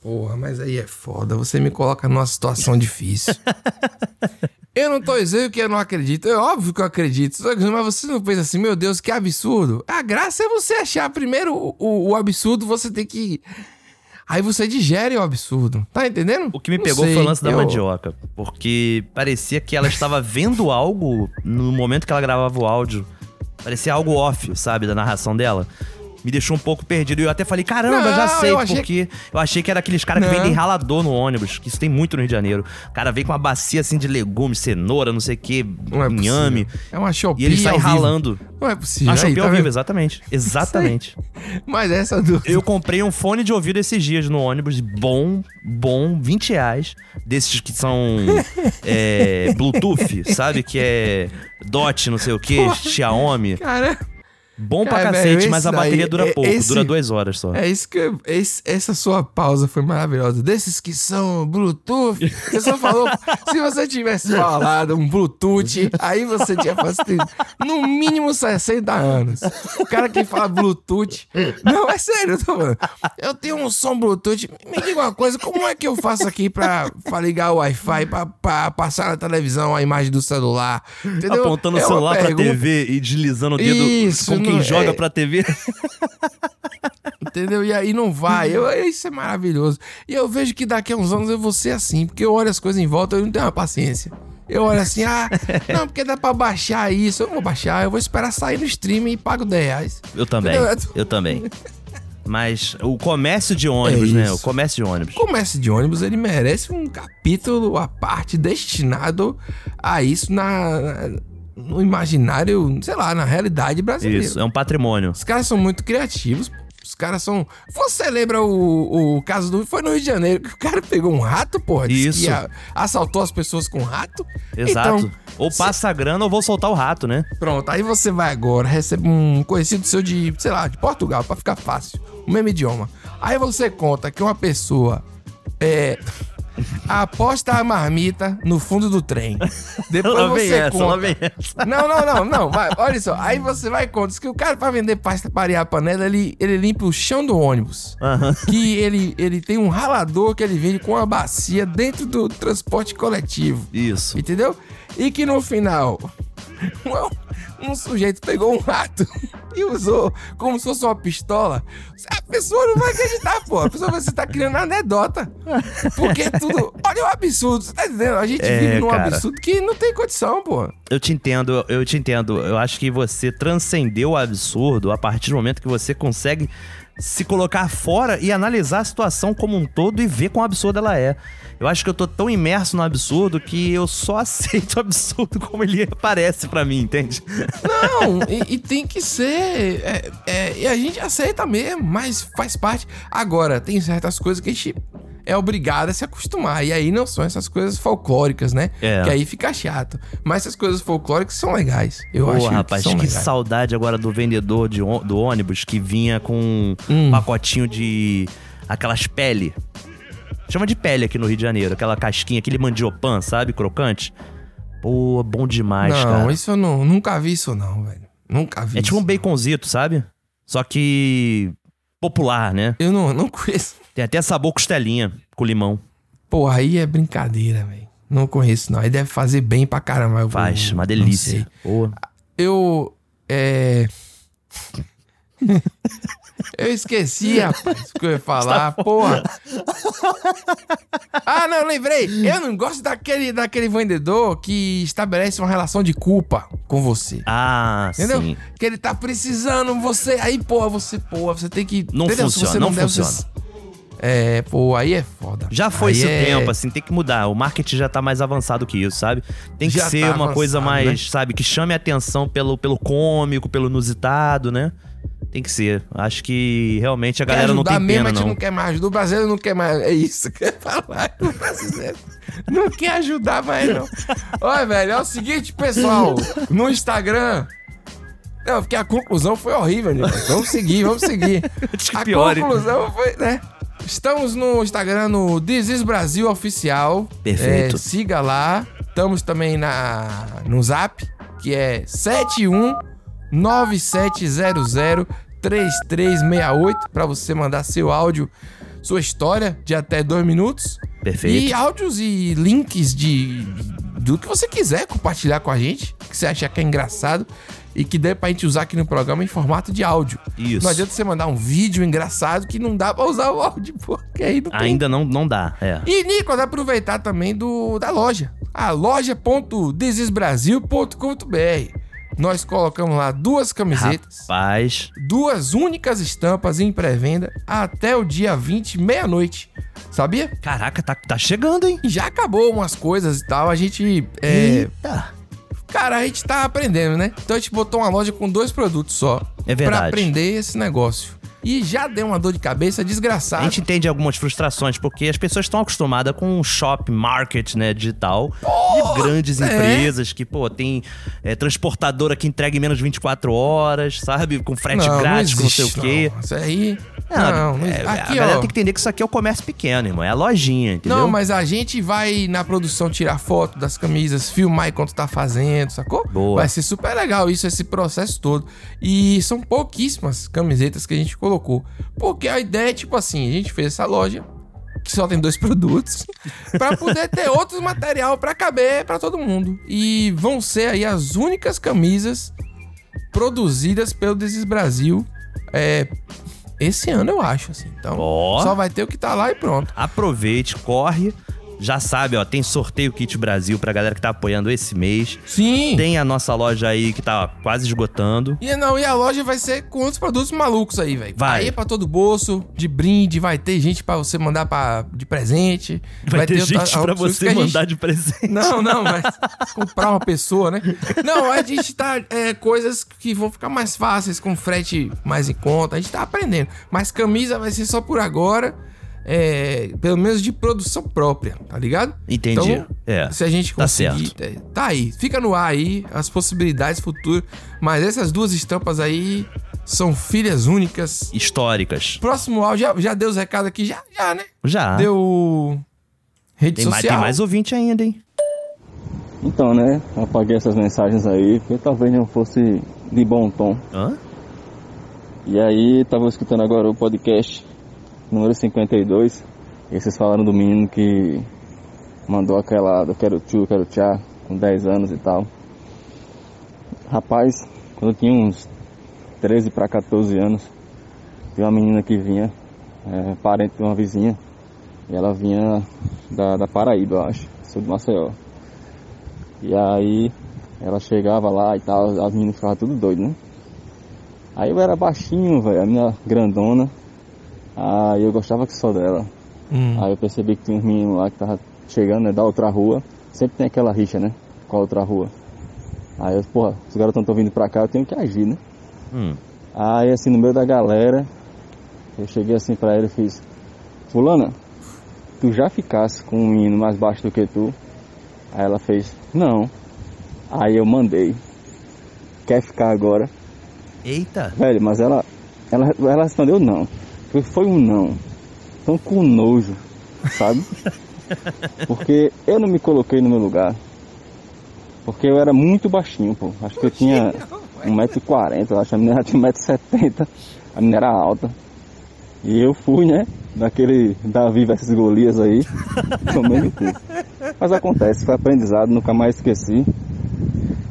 Porra, mas aí é foda. Você me coloca numa situação difícil. eu não tô dizendo que eu não acredito. É óbvio que eu acredito. Que- Mas você não pensa assim, meu Deus, que absurdo. A graça é você achar primeiro o, o- o absurdo, você tem que. Aí você digere o absurdo. Tá entendendo? O que me pegou foi o lance da mandioca. Porque parecia que ela estava vendo algo no momento que ela gravava o áudio. Parecia algo off, sabe, da narração dela. Me deixou um pouco perdido. E eu até falei, caramba, já Não, sei eu achei- porque. Eu achei que era aqueles caras que vendem ralador no ônibus, que isso tem muito no Rio de Janeiro. O cara vem com uma bacia assim de legumes, cenoura, não sei o que, é inhame. possível. É uma Shopee E ele sai ralando. Não é possível. A Aí, Shopee tá ao vivo, exatamente. Exatamente. Mas essa do. Eu comprei um fone de ouvido esses dias no ônibus, bom, bom, 20 reais. Desses que são é, Bluetooth, sabe? Que é Dot, não sei o que, Xiaomi. Cara. Bom pra Cara, cacete, velho, mas a bateria daí- dura é- pouco, esse- dura duas horas só. É isso que. eu- esse- essa sua pausa foi maravilhosa. Desses que são Bluetooth. Você só falou. se você tivesse falado um Bluetooth, aí você tinha facilitado. No mínimo 60 anos. O cara que fala Bluetooth. Não, é sério, eu tô falando. Eu tenho um som Bluetooth. Me diga uma coisa: como é que eu faço aqui pra, pra ligar o Wi-Fi, pra, pra passar na televisão a imagem do celular? Entendeu? Apontando o É uma celular pra TV e deslizando o dedo Isso, quem joga é- pra TV. Entendeu? E aí não vai. Eu, isso é maravilhoso. E eu vejo que daqui a uns anos eu vou ser assim, porque eu olho as coisas em volta e eu não tenho uma paciência. Eu olho assim, ah, não, porque dá pra baixar isso. Eu não vou baixar, eu vou esperar sair no streaming e pago 10 reais. Eu também, Entendeu? eu também. Mas o comércio de ônibus, né? isso. O comércio de ônibus. O comércio de ônibus, ele merece um capítulo à parte destinado a isso na- no imaginário, sei lá, na realidade brasileira. Isso, é um patrimônio. Os caras são muito criativos. Os caras são. Você lembra o, o caso do. Foi no Rio de Janeiro que o cara pegou um rato, porra? Isso. Que a- assaltou as pessoas com rato. Exato. Então, ou passa a grana ou vou soltar o rato, né? Pronto, aí você vai agora, recebe um conhecido seu de, sei lá, de Portugal, pra ficar fácil. O mesmo idioma. Aí você conta que uma pessoa é. Aposta a marmita no fundo do trem. Depois Lá você essa, conta. essa. Não, não, não, não. Vai, olha só. Aí você vai e conta que o cara, pra vender pasta para arear a panela, ele, ele limpa o chão do ônibus. Que ele, ele tem um ralador que ele vende com uma bacia dentro do transporte coletivo. Isso. Entendeu? E que no final, um, um sujeito pegou um rato e usou como se fosse uma pistola. A pessoa não vai acreditar, pô. A pessoa vai você tá criando anedota. Porque é tudo. Olha o absurdo. Você tá entendendo? A gente É, vive num cara. absurdo que não tem condição, pô. Eu te entendo, eu te entendo. Eu acho que você transcendeu o absurdo a partir do momento que você consegue se colocar fora e analisar a situação como um todo e ver quão absurda ela é. Eu acho que eu tô tão imerso no absurdo que eu só aceito o absurdo como ele aparece pra mim, entende? Não, e, e tem que ser. é, é, e a gente aceita mesmo, mas faz parte. Agora, tem certas coisas que a gente é obrigado a se acostumar. E aí não são essas coisas folclóricas, né? É. Que aí fica chato. Mas essas coisas folclóricas são legais. Eu Pô, acho rapaz, que que, legais. saudade agora do vendedor de do ônibus que vinha com Hum. um pacotinho de aquelas pele. Chama de pele aqui no Rio de Janeiro, aquela casquinha, aquele mandiopan, sabe, crocante. Pô, bom demais, não, cara. isso eu não, nunca vi isso não, velho. Nunca vi É tipo um baconzito, sabe? Só que popular, né? Eu não, não conheço. Tem até sabor costelinha com limão. Pô, aí é brincadeira, velho. Não conheço não. Aí deve fazer bem pra caramba. Eu Faz, não- uma não delícia. Eu. É. Eu esqueci, rapaz, o que eu ia falar. Porra. Ah, não, lembrei. Eu não gosto daquele, daquele vendedor que estabelece uma relação de culpa com você. Ah, Entendeu? sim. Que ele tá precisando, você. Aí, porra, você, porra, você tem que. Não entendeu? Funciona, você não deve, funciona. você- É, pô, aí é foda. Já foi Aí esse é- tempo, assim, tem que mudar. O marketing já tá mais avançado que isso, sabe? Tem que Já ser tá uma coisa mais, né? sabe, que chame a atenção pelo, pelo cômico, pelo inusitado, né? Tem que ser. Acho que realmente a galera não tem mesmo, pena, a gente não. não quer mais ajudar. O brasileiro não quer mais. É isso que eu ia falar. O brasileiro não quer ajudar mais, não. Olha, velho, é o seguinte, pessoal. No Instagram. Não, porque a conclusão foi horrível, né? Vamos seguir, vamos seguir. a piore. conclusão foi, né? Estamos no Instagram, no This is Brasil Oficial. Perfeito. É, siga lá. Estamos também na, no Zap, que é 71 9700 3368 para você mandar seu áudio, sua história de até dois minutos. Perfeito. E áudios e links de do que você quiser compartilhar com a gente, que você achar que é engraçado e que dê pra gente usar aqui no programa em formato de áudio. Isso. Não adianta você mandar um vídeo engraçado que não dá pra usar o áudio, porque aí não tem Ainda não, não dá, é. e, Nicolas, aproveitar também do, da loja. A loja.desesbrasil.com.br. Nós colocamos lá duas camisetas, Rapaz, duas únicas estampas em pré-venda até o dia 20, meia-noite. Sabia? caraca, tá, tá chegando, hein? Já acabou umas coisas e tal. A gente. É, Eita. Cara, a gente tá aprendendo, né? Então a gente botou uma loja com dois produtos só. É verdade. Pra aprender esse negócio. E já deu uma dor de cabeça A desgraçada. gente entende algumas frustrações, porque as pessoas estão acostumadas com um shop market, né, digital, de grandes é. empresas que, pô, tem é, transportadora que entrega em menos de 24 horas, sabe? Com frete Não, não grátis, com não sei o existe, quê. não. Isso aí. Não, Não, não é, existe. a Aqui, galera ó. tem que entender que isso aqui é o comércio pequeno, irmão. É a lojinha, entendeu? Não, mas a gente vai na produção tirar foto das camisas, filmar enquanto tá fazendo, sacou? Boa. Vai ser super legal isso, esse processo todo. E são pouquíssimas camisetas que a gente colocou. Porque a ideia é tipo assim, a gente fez essa loja que só tem dois produtos pra poder ter outros material pra caber pra todo mundo. E vão ser aí as únicas camisas produzidas pelo Desis Brasil é, esse ano, eu acho, assim. Então, Ó. só vai ter o que tá lá e pronto. Aproveite, corre. Já sabe, ó, tem sorteio Kit Brasil pra galera que tá apoiando esse mês. Sim. Tem a nossa loja aí que tá quase esgotando. E não, e a loja vai ser com outros produtos malucos aí, velho. Vai. Aí é pra todo bolso, de brinde, vai ter gente pra você mandar pra, de presente. Vai, ter, outra- gente pra opções você a gente- mandar de presente. Não, não, mas comprar uma pessoa, né? Não, a gente tá. É, coisas que vão ficar mais fáceis, com frete mais em conta. A gente tá aprendendo. Mas camisa vai ser só por agora. É, pelo menos de produção própria, tá ligado? Entendi. Então, É, se a gente tá conseguir. certo. é, tá aí. Fica no ar aí as possibilidades futuras. Mas essas duas estampas aí são filhas únicas. Históricas. Próximo áudio, já, já deu os recados aqui? Já, já, né? Já. Deu. Rede Tem mais, social. tem mais ouvinte ainda, hein? Então, né, apaguei essas mensagens aí, porque talvez não fosse de bom tom. Hã? E aí, tava escutando agora o podcast número 52, e vocês falaram do menino que mandou aquela do Quero Tchu, Quero Tchá, com 10 anos e tal. Rapaz, quando eu tinha uns 13 para 14 anos, tinha uma menina que vinha, é, parente de uma vizinha, e ela vinha da, da Paraíba, eu acho, sou de Maceió. E aí ela chegava lá e tal, as meninas ficavam tudo doido, né? Aí eu era baixinho, velho, a minha grandona. Aí eu gostava que só dela. Hum. Aí eu percebi que tinha uns meninos lá que tava chegando, né, da outra rua. Sempre tem aquela rixa, né? Com a outra rua. Aí eu, porra, os garotos estão vindo pra cá, eu tenho que agir, né? Hum. Aí assim, no meio da galera, eu cheguei assim pra ela e fiz, Fulana, tu já ficasse com um menino mais baixo do que tu? Aí ela fez, não. Aí eu mandei. Quer ficar agora? Eita. Velho, mas ela, ela, ela respondeu não. Foi- Foi um não. Então com nojo, sabe? Porque eu não me coloquei no meu lugar. Porque eu era muito baixinho, pô. Acho que eu tinha 1,40m, eu acho que a menina tinha 1,70m. A menina era alta. E eu fui, né? Daquele Davi versus Golias aí. Cu. Mas acontece, foi aprendizado, nunca mais esqueci.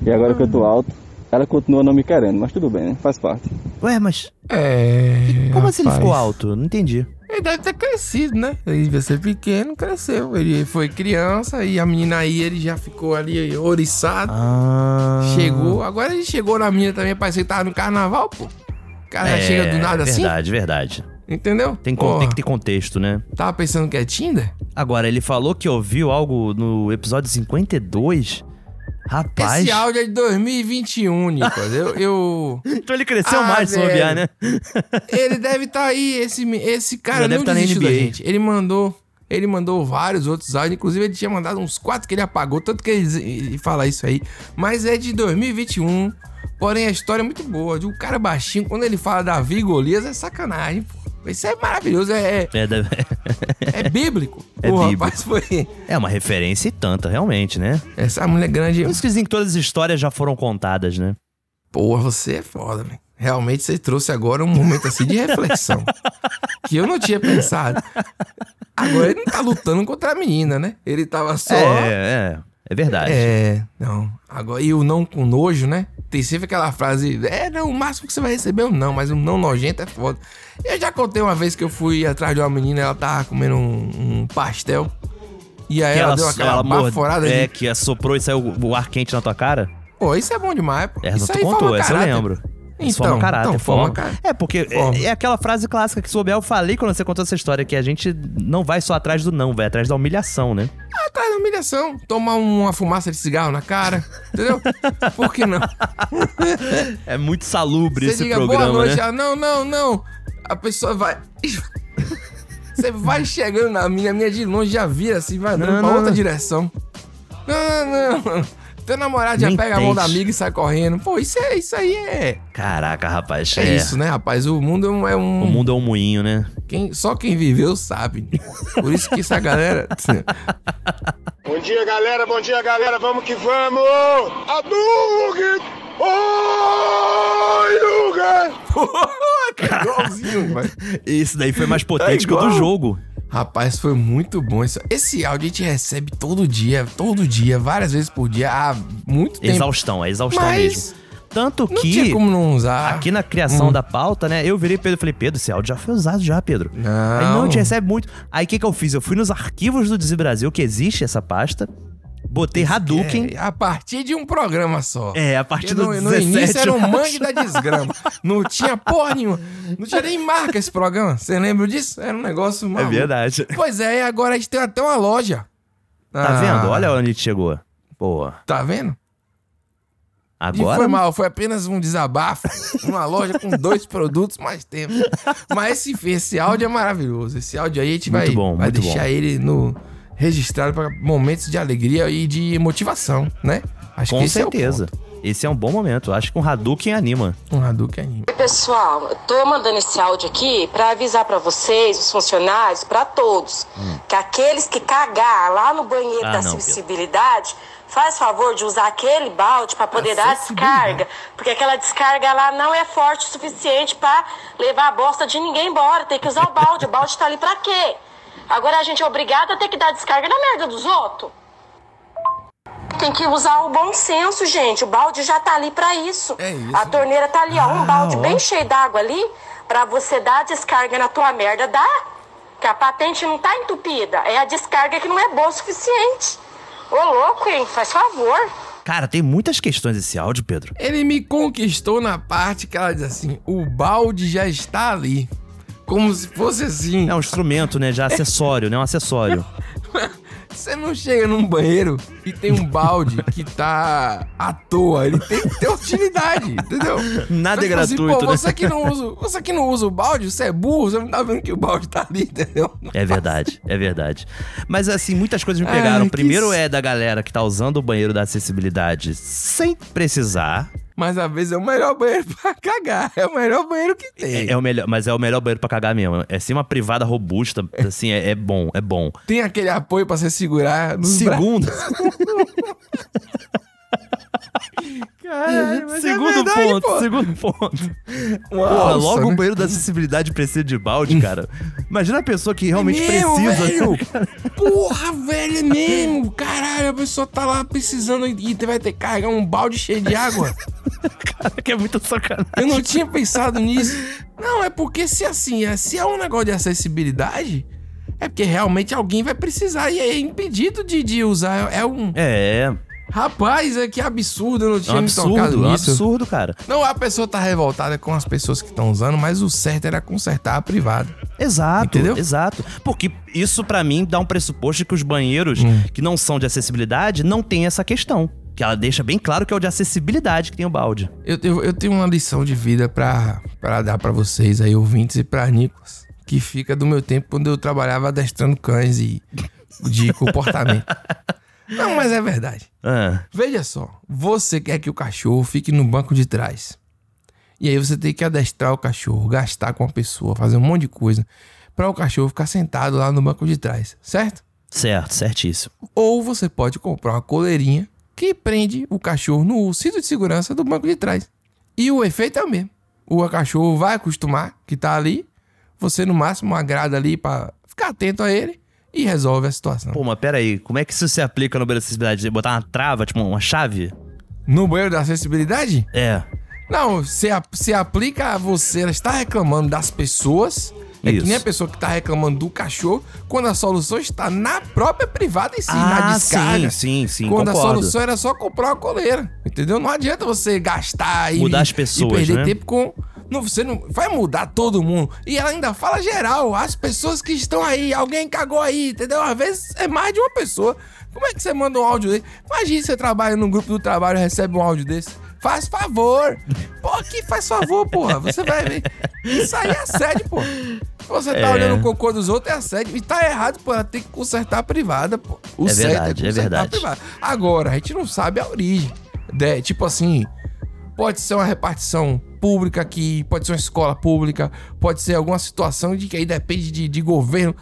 E agora que eu tô alto, ela continua não me querendo, mas tudo bem, né? Faz parte. Ué, mas. É. Como assim ele rapaz. ficou alto? Não entendi. Ele deve ter crescido, né? Ele devia ser pequeno, cresceu. Ele foi criança e a menina aí, ele já ficou ali ouriçado. Ah. Chegou. Agora ele chegou na menina também, parecia que tava no carnaval, pô. O cara É, chega do nada assim. Verdade, verdade. Entendeu? Tem, Porra. tem que ter contexto, né? Tava pensando que é Tinder? Agora, ele falou que ouviu algo no episódio 52. Rapaz. Esse áudio é de 2021, Nicolas. Eu. eu... então ele cresceu Ah, mais se bobear, né? Ele deve estar aí, esse, esse cara Já deve não tá na desistiu da NBA. gente. Ele mandou, ele mandou vários outros áudios, inclusive ele tinha mandado uns quatro que ele apagou, tanto que ele, ele fala isso aí. Mas é de 2021, porém a história é muito boa. De um cara baixinho, quando ele fala Davi Golias, é sacanagem, pô. Isso é maravilhoso, é, é, É, deve- é bíblico. É Pô, bíblico. rapaz, foi... é uma referência e tanta, realmente, né? Essa mulher grande... Por isso que dizem que todas as histórias já foram contadas, né? Porra, você é foda, velho. Realmente você trouxe agora um momento assim de reflexão. que eu não tinha pensado. Agora ele não tá lutando contra a menina, né? Ele tava só. É, é. É verdade. É, não. Agora, e o não com nojo, né? Tem sempre aquela frase, é, não, o máximo que você vai receber é um não, mas um não nojento é foda. Eu já contei uma vez que eu fui atrás de uma menina, ela tava comendo um, um pastel. E aí Que ela, deu aquela baforada É, de. que assoprou e saiu o ar quente na tua cara? Pô, isso é bom demais, pô. Essa isso tu contou, essa eu lembro. Então, forma caráter, então, forma forma. É, porque Forma. é, é aquela frase clássica que souber, eu falei quando você contou essa história, que a gente não vai só atrás do não, vai atrás da humilhação, né? Atrás da humilhação, tomar uma fumaça de cigarro na cara, entendeu? Por que não? É muito salubre Você esse diga programa, boa noite, né? não, não, não. A pessoa vai. Você vai chegando na minha, a minha de longe já vira assim, vai andando Não, pra não. outra direção. Não, não, não. Teu namorado já Nem pega a mão da amiga e sai correndo. Pô, isso, é, isso aí é. Caraca, rapaz. É, isso, né, rapaz? O mundo é um. é um- O mundo é um moinho, né? Quem, só quem viveu sabe. Por isso que essa galera. Bom dia, galera. Bom dia, galera. Vamos que vamos. Hadouken! Oi, Luga! Igualzinho, vai. Esse daí foi mais potente que o do É jogo. Rapaz, foi muito bom isso. Esse áudio a gente recebe todo dia, todo dia, várias vezes por dia, há muito tempo. Exaustão, é exaustão Mas mesmo. Tanto Não que. tinha como não usar. Aqui na criação Hum. da pauta, né? Eu virei Pedro e falei, Pedro, esse áudio já foi usado já, Pedro. Não. Aí não, a gente recebe muito. Aí o que, que eu fiz? Eu fui nos arquivos do Desi Brasil, que existe essa pasta. Botei Hadouken. É, a partir de um programa só. É, a partir Porque do no, no 17, início era um mangue da desgrama. Não tinha porra nenhuma. Não tinha nem marca esse programa. Você lembra disso? Era um negócio É maluco. verdade. Pois é, e agora a gente tem até uma loja. Tá Ah, vendo? Olha onde a gente chegou. Pô, Tá vendo? E agora. foi mal, foi apenas um desabafo. Uma loja com dois produtos mais tempo. Mas esse, esse áudio é maravilhoso. Esse áudio aí a gente Muito vai, bom, vai deixar bom. ele no registrado para momentos de alegria e de motivação, né? Acho Com que esse certeza. Esse é um bom momento. Acho que um Hadouken anima. é. Um Hadouken anima. Oi, pessoal, eu tô mandando esse áudio aqui pra avisar pra vocês, os funcionários, pra todos, que aqueles que cagar lá no banheiro Ah, da não, acessibilidade, faz favor de usar aquele balde pra poder dar a descarga, porque aquela descarga lá não é forte o suficiente pra levar a bosta de ninguém embora, tem que usar o balde, o balde tá ali pra quê? Agora a gente é obrigado a ter que dar descarga na merda dos outros. Tem que usar o bom senso, gente. O balde já tá ali pra isso. É isso. A torneira tá ali, ó. Um Ah, balde ó. bem cheio d'água ali pra você dar a descarga na tua merda. Dá. Que a patente não tá entupida. É a descarga que não é boa o suficiente. Ô, louco, hein? Faz favor. Cara, tem muitas questões esse áudio, Pedro. Ele me conquistou na parte que ela diz assim: o balde já está ali. Como se fosse assim. É um instrumento, né? Já acessório, né? Um acessório. Você não chega num banheiro e tem um balde que tá à toa. Ele tem que ter utilidade, entendeu? Nada é Então, tipo gratuito, pô, né? você que não usa, você que não usa o balde, você é burro, você não tá vendo que o balde tá ali, entendeu? É verdade, é verdade. Mas assim, muitas coisas me Ai, pegaram. que Primeiro s- é da galera que tá usando o banheiro da acessibilidade sem precisar. Mas às vezes é o melhor banheiro pra cagar. É o melhor banheiro que tem. É, é o melhor, mas é o melhor banheiro pra cagar mesmo. É sim uma privada robusta, assim, é, é bom, é bom. Tem aquele apoio pra você segurar nos Segundo, Caralho, mas é segundo verdade, ponto, pô. segundo ponto. Uma Porra, alça, logo né? o banheiro da acessibilidade precisa de balde, cara. Imagina a pessoa que realmente É mesmo, precisa. velho? Porra, velho, é mesmo. Caralho, a pessoa tá lá precisando e vai ter que carregar um balde cheio de água. Cara, que é muito sacanagem. Eu não tinha pensado nisso. Não, é porque se assim, é- se é um negócio de acessibilidade, é porque realmente alguém vai precisar e é impedido de, de usar. É um. É. Rapaz, é que absurdo, eu não É tinha um me tocado absurdo, é um nisso. absurdo, cara. Não, a pessoa tá revoltada com as pessoas que estão usando, mas o certo era consertar a privada. Exato, Entendeu? exato. Porque isso pra mim dá um pressuposto que os banheiros Hum. que não são de acessibilidade não tem essa questão. Que ela deixa bem claro que é o de acessibilidade que tem o balde. Eu, eu, eu tenho uma lição de vida pra dar pra vocês aí, ouvintes, e pra Nicolas, que fica do meu tempo quando eu trabalhava adestrando cães e de comportamento. Não, mas é verdade. Ah, Veja só, você quer que o cachorro fique no banco de trás. E aí você tem que adestrar o cachorro, gastar com a pessoa, fazer um monte de coisa para o cachorro ficar sentado lá no banco de trás, certo? certo, certíssimo. Ou você pode comprar uma coleirinha que prende o cachorro no cinto de segurança do banco de trás. E o efeito é o mesmo. O cachorro vai acostumar que tá ali, você no máximo agrada ali para ficar atento a ele e resolve a situação. Pô, mas peraí, como é que isso se aplica no banheiro de acessibilidade? Botar uma trava, tipo uma chave? No banheiro da acessibilidade? É. Não, se, se aplica a você, ela está reclamando das pessoas. É Isso. que nem a pessoa que está reclamando do cachorro, quando a solução está na própria privada em si, na Ah, descarga. sim, sim, sim, Quando a concordo. solução era só comprar uma coleira, entendeu? Não adianta você gastar e, Mudar as e pessoas, perder né? tempo com... Não, você não vai mudar todo mundo. E ela ainda fala geral, as pessoas que estão aí, alguém cagou aí, entendeu? Às vezes é mais de uma pessoa. Como é que você manda um áudio desse? Imagina você trabalha num grupo do trabalho e recebe um áudio desse. Faz favor. Pô, que faz favor, porra. Você vai ver. Isso aí é assédio, pô. Você tá É. olhando o cocô dos outros, é assédio. E tá errado, pô. Tem que consertar a privada, pô. O É certo verdade, é a verdade. privada. Agora, a gente não sabe a origem. né? Tipo assim, pode ser uma repartição pública aqui, pode ser uma escola pública, pode ser alguma situação de que aí depende de, de governo,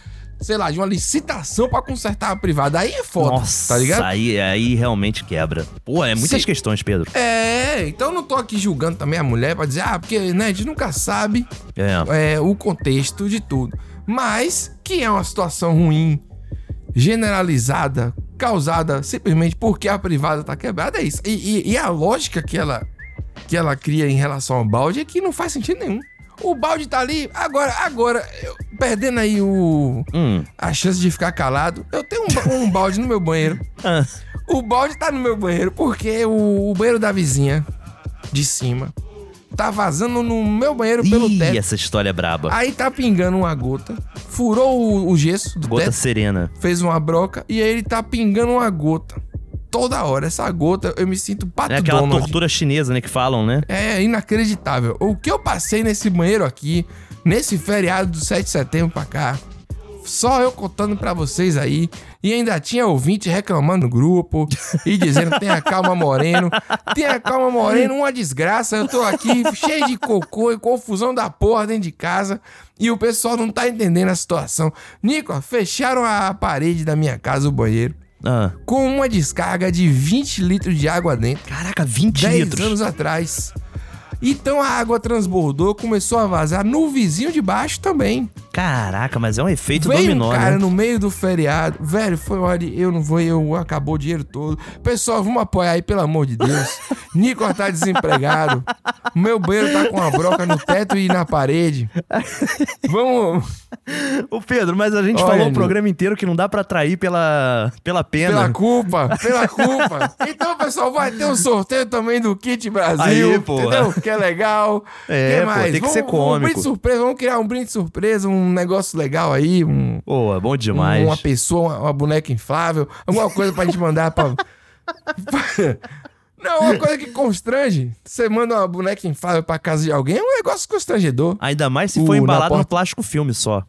sei lá, de uma licitação pra consertar a privada. Aí é foda, Nossa, tá ligado? aí, aí realmente quebra. Pô, é muitas questões, Pedro. É, então eu não tô aqui julgando também a mulher pra dizer, ah, porque né, a gente nunca sabe É. é, o contexto de tudo. Mas que é uma situação ruim, generalizada, causada simplesmente porque a privada tá quebrada, é isso. E, e- e a lógica que ela, que ela cria em relação ao balde é que não faz sentido nenhum. O balde tá ali, agora, agora, eu- perdendo aí o, Hum. a chance de ficar calado, eu tenho um, um balde no meu banheiro. Ah. O balde tá no meu banheiro porque o, o banheiro da vizinha de cima tá vazando no meu banheiro pelo Ih, teto. essa história é braba. Aí tá pingando uma gota, furou o, o gesso do Gota teto, serena. fez uma broca e aí ele tá pingando uma gota. Toda hora, essa gota, eu me sinto pato É aquela Donald. tortura chinesa, né, que falam, né? É inacreditável. O que eu passei nesse banheiro aqui, nesse feriado do 7 de setembro pra cá, só eu contando pra vocês aí, e ainda tinha ouvinte reclamando no grupo e dizendo: tenha calma, Moreno, tenha calma, Moreno, uma desgraça. Eu tô aqui cheio de cocô e confusão da porra dentro de casa e o pessoal não tá entendendo a situação. Nico, fecharam a parede da minha casa, o banheiro. Ah. Com uma descarga de 20 litros de água dentro. Caraca, 20 10 litros. anos atrás. Então a água transbordou, começou a vazar no vizinho de baixo também. Caraca, mas é um efeito Veio dominó, um cara né? no meio do feriado. Velho, foi olha, eu não vou, eu acabou o dinheiro todo. Pessoal, vamos apoiar aí, pelo amor de Deus. Nico tá desempregado. Meu banheiro tá com uma broca no teto e na parede. Vamos. Ô Pedro, mas a gente Olha, falou o programa inteiro que não dá pra atrair pela, pela pena. Pela culpa, pela culpa. Então, pessoal, vai ter um sorteio também do Kit Brasil. Aí, porra. entendeu? Que é legal. É, que pô, mais? tem que Vamos- ser vamos- Um cômico. brinde surpresa, vamos criar um brinde surpresa, um negócio legal aí, um, Pô, é bom demais. uma pessoa, uma, uma boneca inflável, alguma coisa pra gente mandar pra. Não, uma coisa que constrange. Você manda uma boneca inflável pra casa de alguém, é um negócio constrangedor. Ainda mais se Uh, for na embalado no porta- plástico filme só.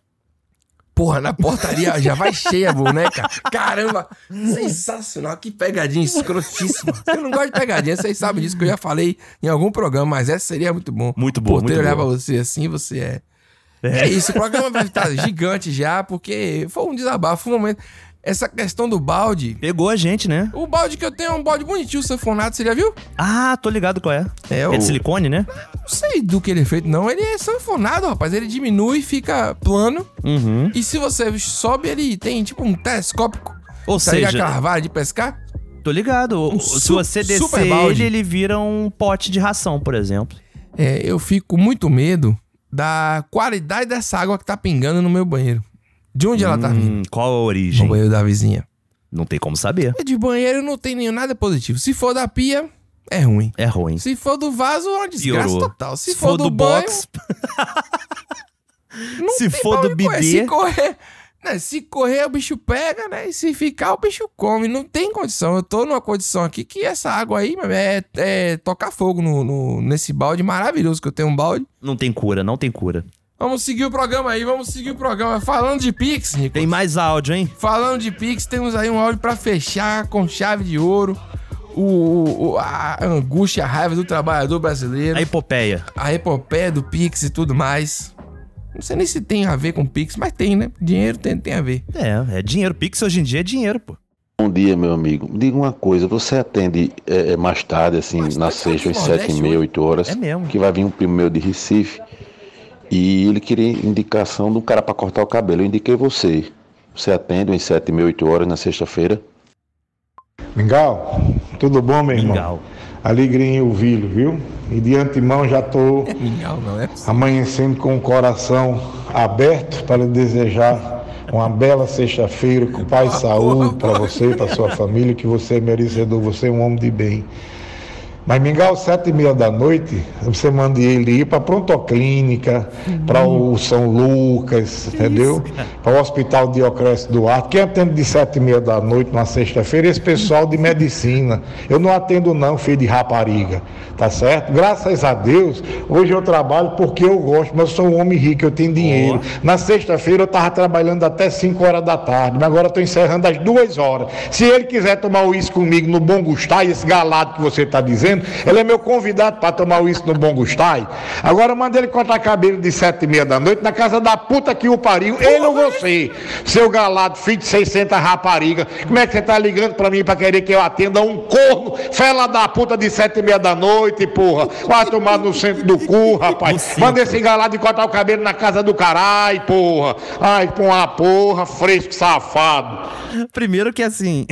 Porra, na portaria já vai cheia a boneca. Caramba, sensacional. Que pegadinha escrotíssima. Eu não gosto de pegadinha, vocês sabem disso que eu já falei em algum programa, mas essa seria muito bom. Muito boa, O porteiro muito olhar boa. pra você assim, você é. É. isso, o programa vai estar gigante já, porque foi um desabafo, um momento. Essa questão do balde. Pegou a gente, né? O balde que eu tenho é um balde bonitinho, sanfonado, você já viu? Ah, tô ligado qual é. É, É o- de silicone, né? Não sei do que ele é feito, não. Ele é sanfonado, rapaz. Ele diminui, fica plano. Uhum. E se você sobe, ele tem tipo um telescópico. Ou Tá seja- aquela vara de pescar? Tô ligado. O- Se você descer ele, ele vira um pote de ração, por exemplo. É, eu fico muito medo da qualidade dessa água que tá pingando no meu banheiro. De onde ela tá vindo? Hum, Qual a origem? No banheiro da vizinha. Não tem como saber. De banheiro não tem nenhum nada positivo. Se for da pia, é ruim. É ruim. Se for do vaso, é uma desgraça Piorou. total. Se, for, do, banho, não Se tem for pra do onde correr. bidê. Se correr, né, se correr, o bicho pega, né? E se ficar, o bicho come. Não tem condição. Eu tô numa condição aqui que essa água aí é, é tocar fogo no, no- nesse balde maravilhoso que eu tenho um balde. Não tem cura, não tem cura. Vamos seguir o programa aí, vamos seguir o programa. Falando de Pix, Nico. Tem mais áudio, hein? Falando de Pix, temos aí um áudio pra fechar com chave de ouro. O, o- a angústia, a raiva do trabalhador brasileiro. A epopeia. A epopeia do Pix e tudo mais. Não sei nem se tem a ver com Pix, mas tem, né? Dinheiro tem, tem a ver. É, é dinheiro. Pix hoje em dia é dinheiro, pô. Bom dia, meu amigo. Me diga uma coisa, você atende é, é, mais tarde, assim, na sexta, às sete e meia, oito horas? É mesmo. Que vai vir um primo meu de Recife e ele queria indicação de um cara pra cortar o cabelo. Eu indiquei você. Você atende às sete e meia, oito horas na sexta-feira? Mingau, tudo bom, meu irmão? Mingau. Alegria em ouvi-lo, viu? E de antemão já não é? amanhecendo com o coração aberto para lhe desejar uma bela sexta-feira com paz e saúde para você e para sua família, que você é merecedor, você é um homem de bem. Mas Mingau, sete e meia da noite, você manda ele ir para Prontoclínica, para o São Lucas, entendeu? Para o Hospital Dioclésio Duarte. Quem atende de sete e meia da noite, numa sexta-feira, esse pessoal de medicina. Eu não atendo não, filho de rapariga, tá certo? Graças a Deus, hoje eu trabalho porque eu gosto, mas eu sou um homem rico, eu tenho dinheiro. Na sexta-feira eu estava trabalhando até 5 horas da tarde, mas agora estou encerrando às duas horas. Se ele quiser tomar uísque comigo no Bom Gustai, esse galado que você está dizendo, ele é meu convidado para tomar uísque no Bom Gustai. Agora manda ele cortar cabelo de sete e meia da noite na casa da puta que o pariu, ele ou você, seu galado, filho de 600 rapariga. Como é que você tá ligando para mim para querer que eu atenda um corno, fela da puta de sete e meia da noite, porra? Vai tomar no centro do cu, rapaz. Manda esse galado cortar o cabelo na casa do caralho, porra. Ai, pô, uma porra, fresco, safado. Primeiro que assim.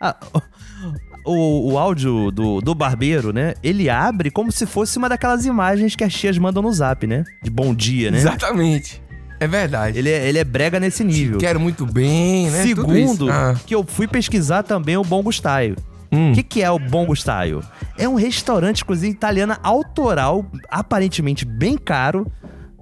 o, o áudio do, do barbeiro, né? Ele abre como se fosse uma daquelas imagens que as tias mandam no zap, né? De bom dia, né? Exatamente. É verdade. Ele é, ele é brega nesse nível. Quero muito bem, né? Segundo, Ah. que eu fui pesquisar também o Bom Gustaio. Hum. O que, que é o Bom Gustaio? É um restaurante cozinha italiana autoral, aparentemente bem caro,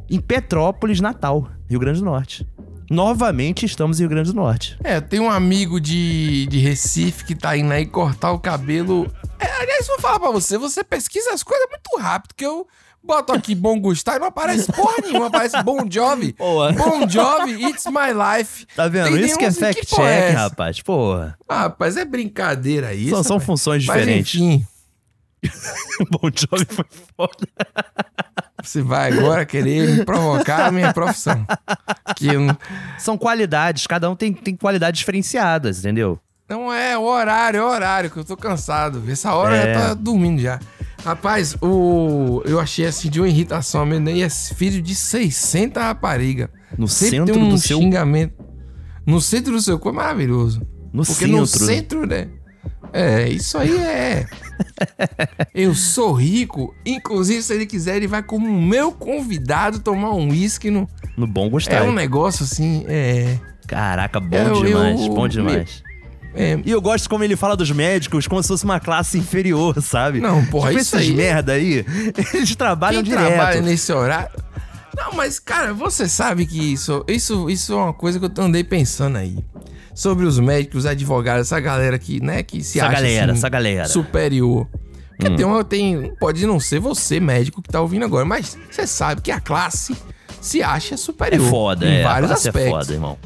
em Petrópolis, Natal, Rio Grande do Norte. Novamente estamos em Rio Grande do Norte. É, tem um amigo de, de Recife que tá indo aí cortar o cabelo. É, aliás, vou falar pra você, você pesquisa as coisas muito rápido, que eu boto aqui Bom Gustar e não aparece porra nenhuma, aparece Bon Jovi. Boa. Bon Jovi, It's My Life. Tá vendo? Tem isso que é nenhum- fact porra é rapaz. Porra. Ah, rapaz, é brincadeira isso. São- são funções Mas, diferentes. enfim, Bom Jovi foi foda. você vai agora querer me provocar a minha profissão. Que não... São qualidades, cada um tem, tem qualidades diferenciadas, entendeu? Não é o horário, é o horário que eu tô cansado. Essa hora É. eu tá dormindo já. Rapaz, o eu achei assim de uma irritação mesmo. E é filho de 600 rapariga. No Sempre centro tem um do seu- xingamento. No centro do seu cu é maravilhoso. No Porque no centro. centro, né? É, isso aí é. Eu sou rico. Inclusive, se ele quiser, ele vai como meu convidado tomar um uísque no. No Bom É Gustaio. um negócio assim, é. Caraca, bom Eu- demais, eu- bom demais. É. E eu gosto como ele fala dos médicos como se fosse uma classe inferior, sabe? Não, porra, tipo isso esses aí- merda aí, eles trabalham Quem direto. trabalha nesse horário. Não, mas, cara, você sabe que isso, isso, isso é uma coisa que eu andei pensando aí. Sobre os médicos, os advogados, essa galera que, né, que se Essa acha galera, assim, essa galera. superior. Porque Hum. tem, uma, tem, pode não ser você, médico, que tá ouvindo agora, mas você sabe que a classe se acha É superior. foda, em é. vários aspectos. é foda, irmão.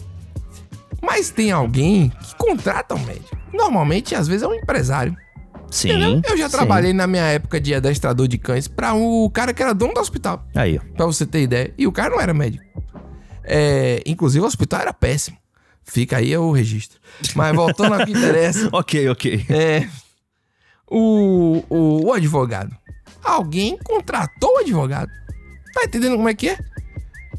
Mas tem alguém que contrata um médico. Normalmente, às vezes, é um empresário. Sim. Entendeu? Eu já sim. trabalhei na minha época de adestrador de cães pra o cara que era dono do hospital. Aí. Pra você ter ideia. E o cara não era médico. É, inclusive, o hospital era péssimo. Fica aí o registro. Mas voltando ao que interessa. ok, ok. É. O, o, o advogado. Alguém contratou o advogado. Tá entendendo como é que é?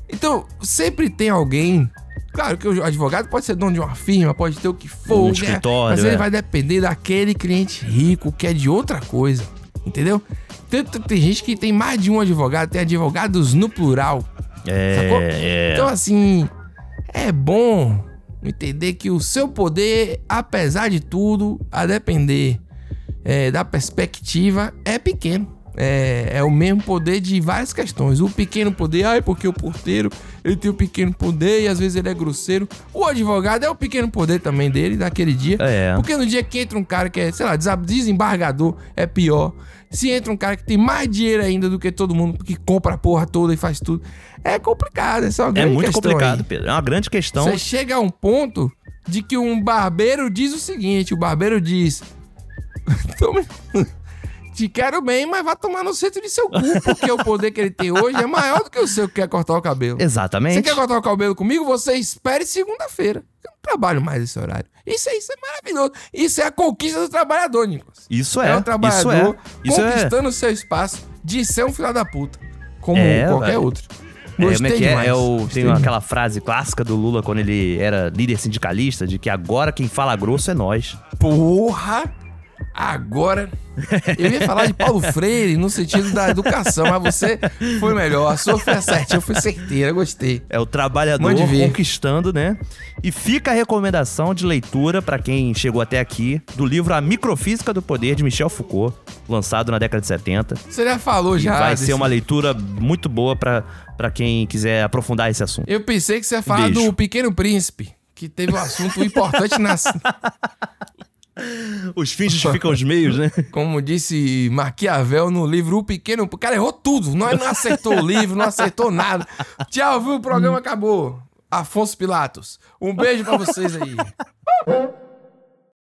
Então, sempre tem alguém Claro que o advogado pode ser dono de uma firma, pode ter o que for, Um né? escritório, mas ele é. vai depender daquele cliente rico que é de outra coisa, entendeu? Tem- tem gente que tem mais de um advogado, tem advogados no plural. É, Sacou? é. Então, assim, é bom entender que o seu poder, apesar de tudo, a depender é, da perspectiva, é pequeno. É, é o mesmo poder de várias questões. O pequeno poder, ai, porque o porteiro ele tem o pequeno poder e às vezes ele é grosseiro. O advogado é o pequeno poder também dele, daquele dia. É. Porque no dia que entra um cara que é, sei lá, desembargador, é pior. Se entra um cara que tem mais dinheiro ainda do que todo mundo, porque compra a porra toda e faz tudo, é complicado. Essa é uma É grande muito questão complicado, aí. Pedro. É uma grande questão. Você chega a um ponto de que um barbeiro diz o seguinte: o barbeiro diz. Te quero bem, mas vá tomar no centro de seu cu, porque o poder que ele tem hoje é maior do que o seu que quer cortar o cabelo. Exatamente. Você quer cortar o cabelo comigo? Você espere segunda-feira. Eu não trabalho mais esse horário. Isso, é- isso é maravilhoso. Isso é a conquista do trabalhador, Nicolas. Isso é. É um isso trabalhador é. Isso é. conquistando o seu espaço de ser um filho da puta. Como É, qualquer velho. outro. É, como Gostei é que é? É o, tem demais. aquela frase clássica do Lula quando ele era líder sindicalista de que agora quem fala grosso é nós. Porra! Agora, eu ia falar de Paulo Freire no sentido da educação, mas você foi melhor. A sua foi certinha, foi certeira, gostei. É o trabalhador conquistando, né? E fica a recomendação de leitura para quem chegou até aqui do livro A Microfísica do Poder de Michel Foucault, lançado na década de 70. Você já falou já. vai desse- ser uma leitura muito boa para quem quiser aprofundar esse assunto. Eu pensei que você ia falar Beijo. do Pequeno Príncipe, que teve um assunto importante nas. Os fins justificam os meios, né? Como disse Maquiavel no livro O Pequeno. O cara errou tudo. Não acertou o livro, não acertou nada. Tchau, viu? O programa acabou. Afonso Pilatos. Um beijo pra vocês aí.